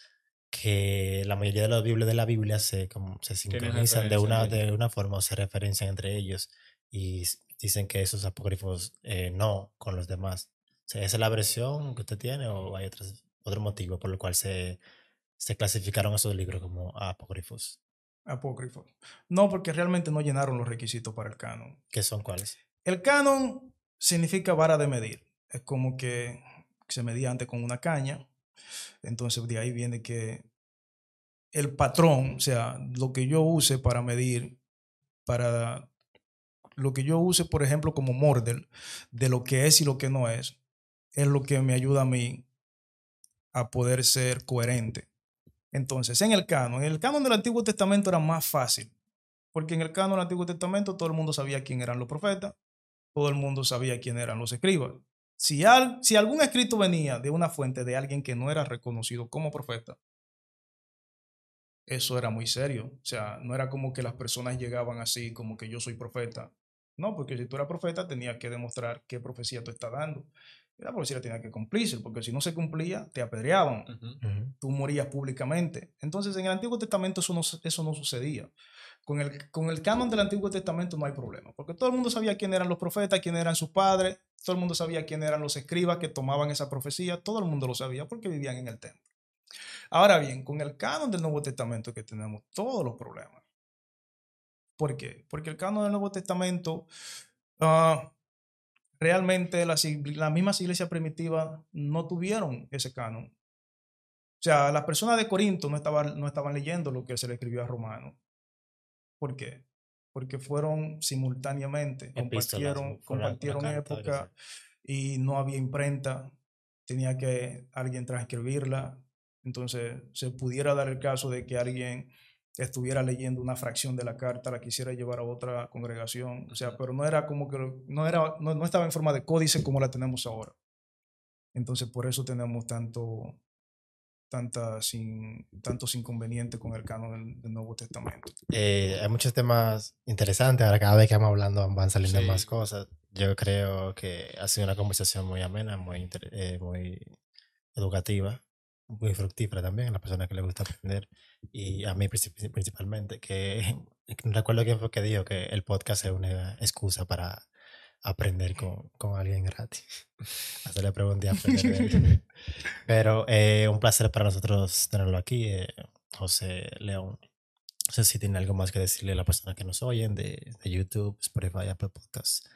que la mayoría de los Biblias de la Biblia se, como, se sincronizan de una, de una forma o se referencian entre ellos y dicen que esos apócrifos eh, no con los demás. O sea, ¿Esa es la versión que usted tiene o hay otros, otro motivo por el cual se, se clasificaron esos libros como apócrifos? Apócrifos. No, porque realmente no llenaron los requisitos para el canon. ¿Qué son cuáles? El canon significa vara de medir. Es como que se medía antes con una caña Entonces de ahí viene que el patrón, o sea, lo que yo use para medir, para lo que yo use, por ejemplo, como model de lo que es y lo que no es, es lo que me ayuda a mí a poder ser coherente. Entonces, en el canon, en el canon del Antiguo Testamento era más fácil, porque en el canon del Antiguo Testamento todo el mundo sabía quién eran los profetas, todo el mundo sabía quién eran los escribas. Si, si algún escrito venía de una fuente de alguien que no era reconocido como profeta, eso era muy serio. O sea, no era como que las personas llegaban así, como que yo soy profeta. No, porque si tú eras profeta tenías que demostrar qué profecía tú estás dando. Y la profecía tenía que cumplirse, porque si no se cumplía, te apedreaban. Tú morías públicamente. Entonces, en el Antiguo Testamento eso no, eso no sucedía. Con el, con el canon del Antiguo Testamento no hay problema, porque todo el mundo sabía quién eran los profetas, quién eran sus padres, todo el mundo sabía quién eran los escribas que tomaban esa profecía, todo el mundo lo sabía porque vivían en el templo. Ahora bien, con el canon del Nuevo Testamento que tenemos todos los problemas. ¿Por qué? Porque el canon del Nuevo Testamento, uh, realmente las, mismas iglesias primitivas no tuvieron ese canon. O sea, las personas de Corinto no estaban, no estaban leyendo lo que se le escribió a Romano. ¿Por qué? Porque fueron simultáneamente, compartieron, compartieron época y no había imprenta, tenía que alguien transcribirla. Entonces, se pudiera dar el caso de que alguien estuviera leyendo una fracción de la carta, la quisiera llevar a otra congregación, o sea, pero no era como que, no, era, no, estaba en forma de códice como la tenemos ahora. Entonces, por eso tenemos tanto, sin, tantos inconvenientes con el canon del, Nuevo Testamento. Eh, hay muchos temas interesantes, ahora cada vez que vamos hablando van saliendo más cosas. Yo creo que ha sido una conversación muy amena, muy, eh, muy educativa muy fructífera también a las personas que les gusta aprender y a mí principalmente, que (laughs) recuerdo quién fue que dijo que el podcast es una excusa para aprender con, con alguien gratis. (laughs) Hacerle preguntas y aprender (laughs) Pero eh, un placer para nosotros tenerlo aquí, eh, José León. No sé si tiene algo más que decirle a las personas que nos oyen de, de YouTube, Spotify, Apple Podcasts,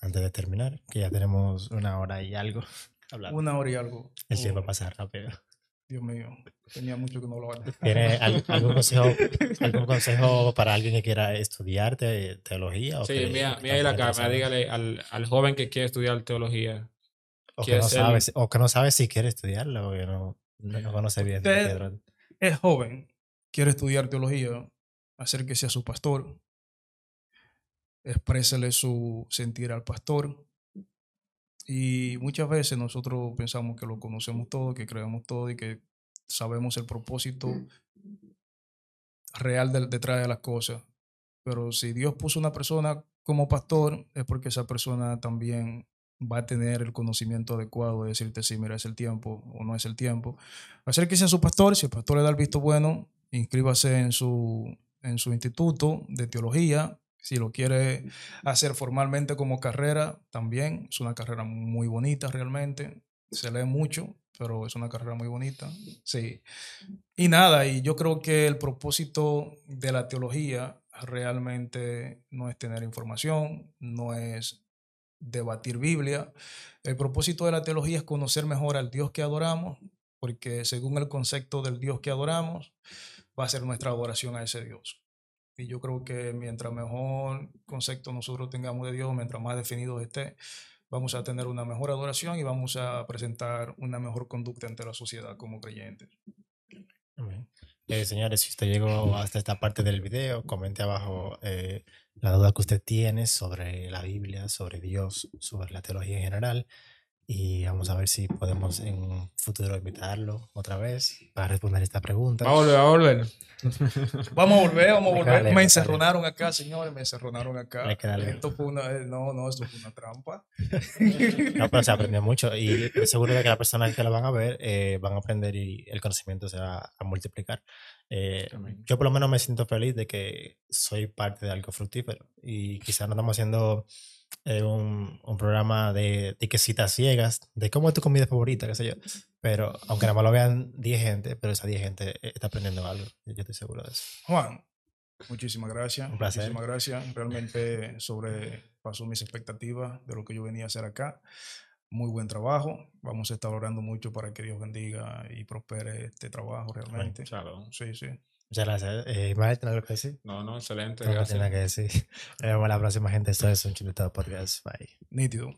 antes de terminar, que ya tenemos una hora y algo. Hablando. Una hora y algo. El tiempo pasa rápido. Dios mío, tenía mucho que no hablaba. ¿Tiene algún, consejo, algún consejo para alguien que quiera estudiar teología? sí, mira, mira ahí la cámara, dígale al, al, joven que quiere estudiar teología. O que, no sabe, o que no sabe si quiere estudiarlo, o que no, no, conoce bien. Usted es joven, quiere estudiar teología, acérquese a su pastor, exprésele su sentir al pastor, y muchas veces nosotros pensamos que lo conocemos todo, que creemos todo y que sabemos el propósito real detrás de las cosas. Pero si Dios puso una persona como pastor, es porque esa persona también va a tener el conocimiento adecuado de decirte si mira, es el tiempo o no es el tiempo. Hacer que sea su pastor, si el pastor le da el visto bueno, inscríbase en su, en su instituto de teología, si lo quiere hacer formalmente como carrera, también es una carrera muy bonita realmente. Se lee mucho, pero es una carrera muy bonita. Sí. Y nada, y yo creo que el propósito de la teología realmente no es tener información, no es debatir Biblia. El propósito de la teología es conocer mejor al Dios que adoramos, porque según el concepto del Dios que adoramos, va a ser nuestra adoración a ese Dios. Y yo creo que mientras mejor concepto nosotros tengamos de Dios, mientras más definido esté, vamos a tener una mejor adoración y vamos a presentar una mejor conducta ante la sociedad como creyentes. Eh, señores, si usted llegó hasta esta parte del video, comente abajo eh, la duda que usted tiene sobre la Biblia, sobre Dios, sobre la teología en general y vamos a ver si podemos en un futuro invitarlo otra vez para responder esta pregunta. Vamos a volver, (laughs) vamos a volver. vamos a volver, me encerronaron acá, señores, me encerronaron acá. Esto fue una, eh, no, no, esto fue una trampa. (laughs) no, pero se aprendió mucho y seguro de que las personas que lo van a ver eh, van a aprender y el conocimiento se va a multiplicar. Eh, yo por lo menos me siento feliz de que soy parte de algo fructífero y quizás no estamos haciendo eh, un, un, programa de, de citas ciegas, de cómo es tu comida favorita, qué sé yo. Pero aunque nada más lo vean 10 gente, pero esa 10 gente eh, está aprendiendo algo. Yo estoy seguro de eso. Juan, muchísimas gracias. Un placer. Muchísimas gracias. Realmente sobrepasó mis expectativas de lo que yo venía a hacer acá. muy buen trabajo. Vamos a estar orando mucho para que Dios bendiga y prospere este trabajo realmente. Claro. Sí, sí. Muchas gracias. Eh, Ismael, ¿tienes algo que decir? No, no, excelente. No, no gracias. tiene nada que decir. (laughs) Nos vemos la próxima, gente. Esto es un chilito podcast. Bye. Nítido.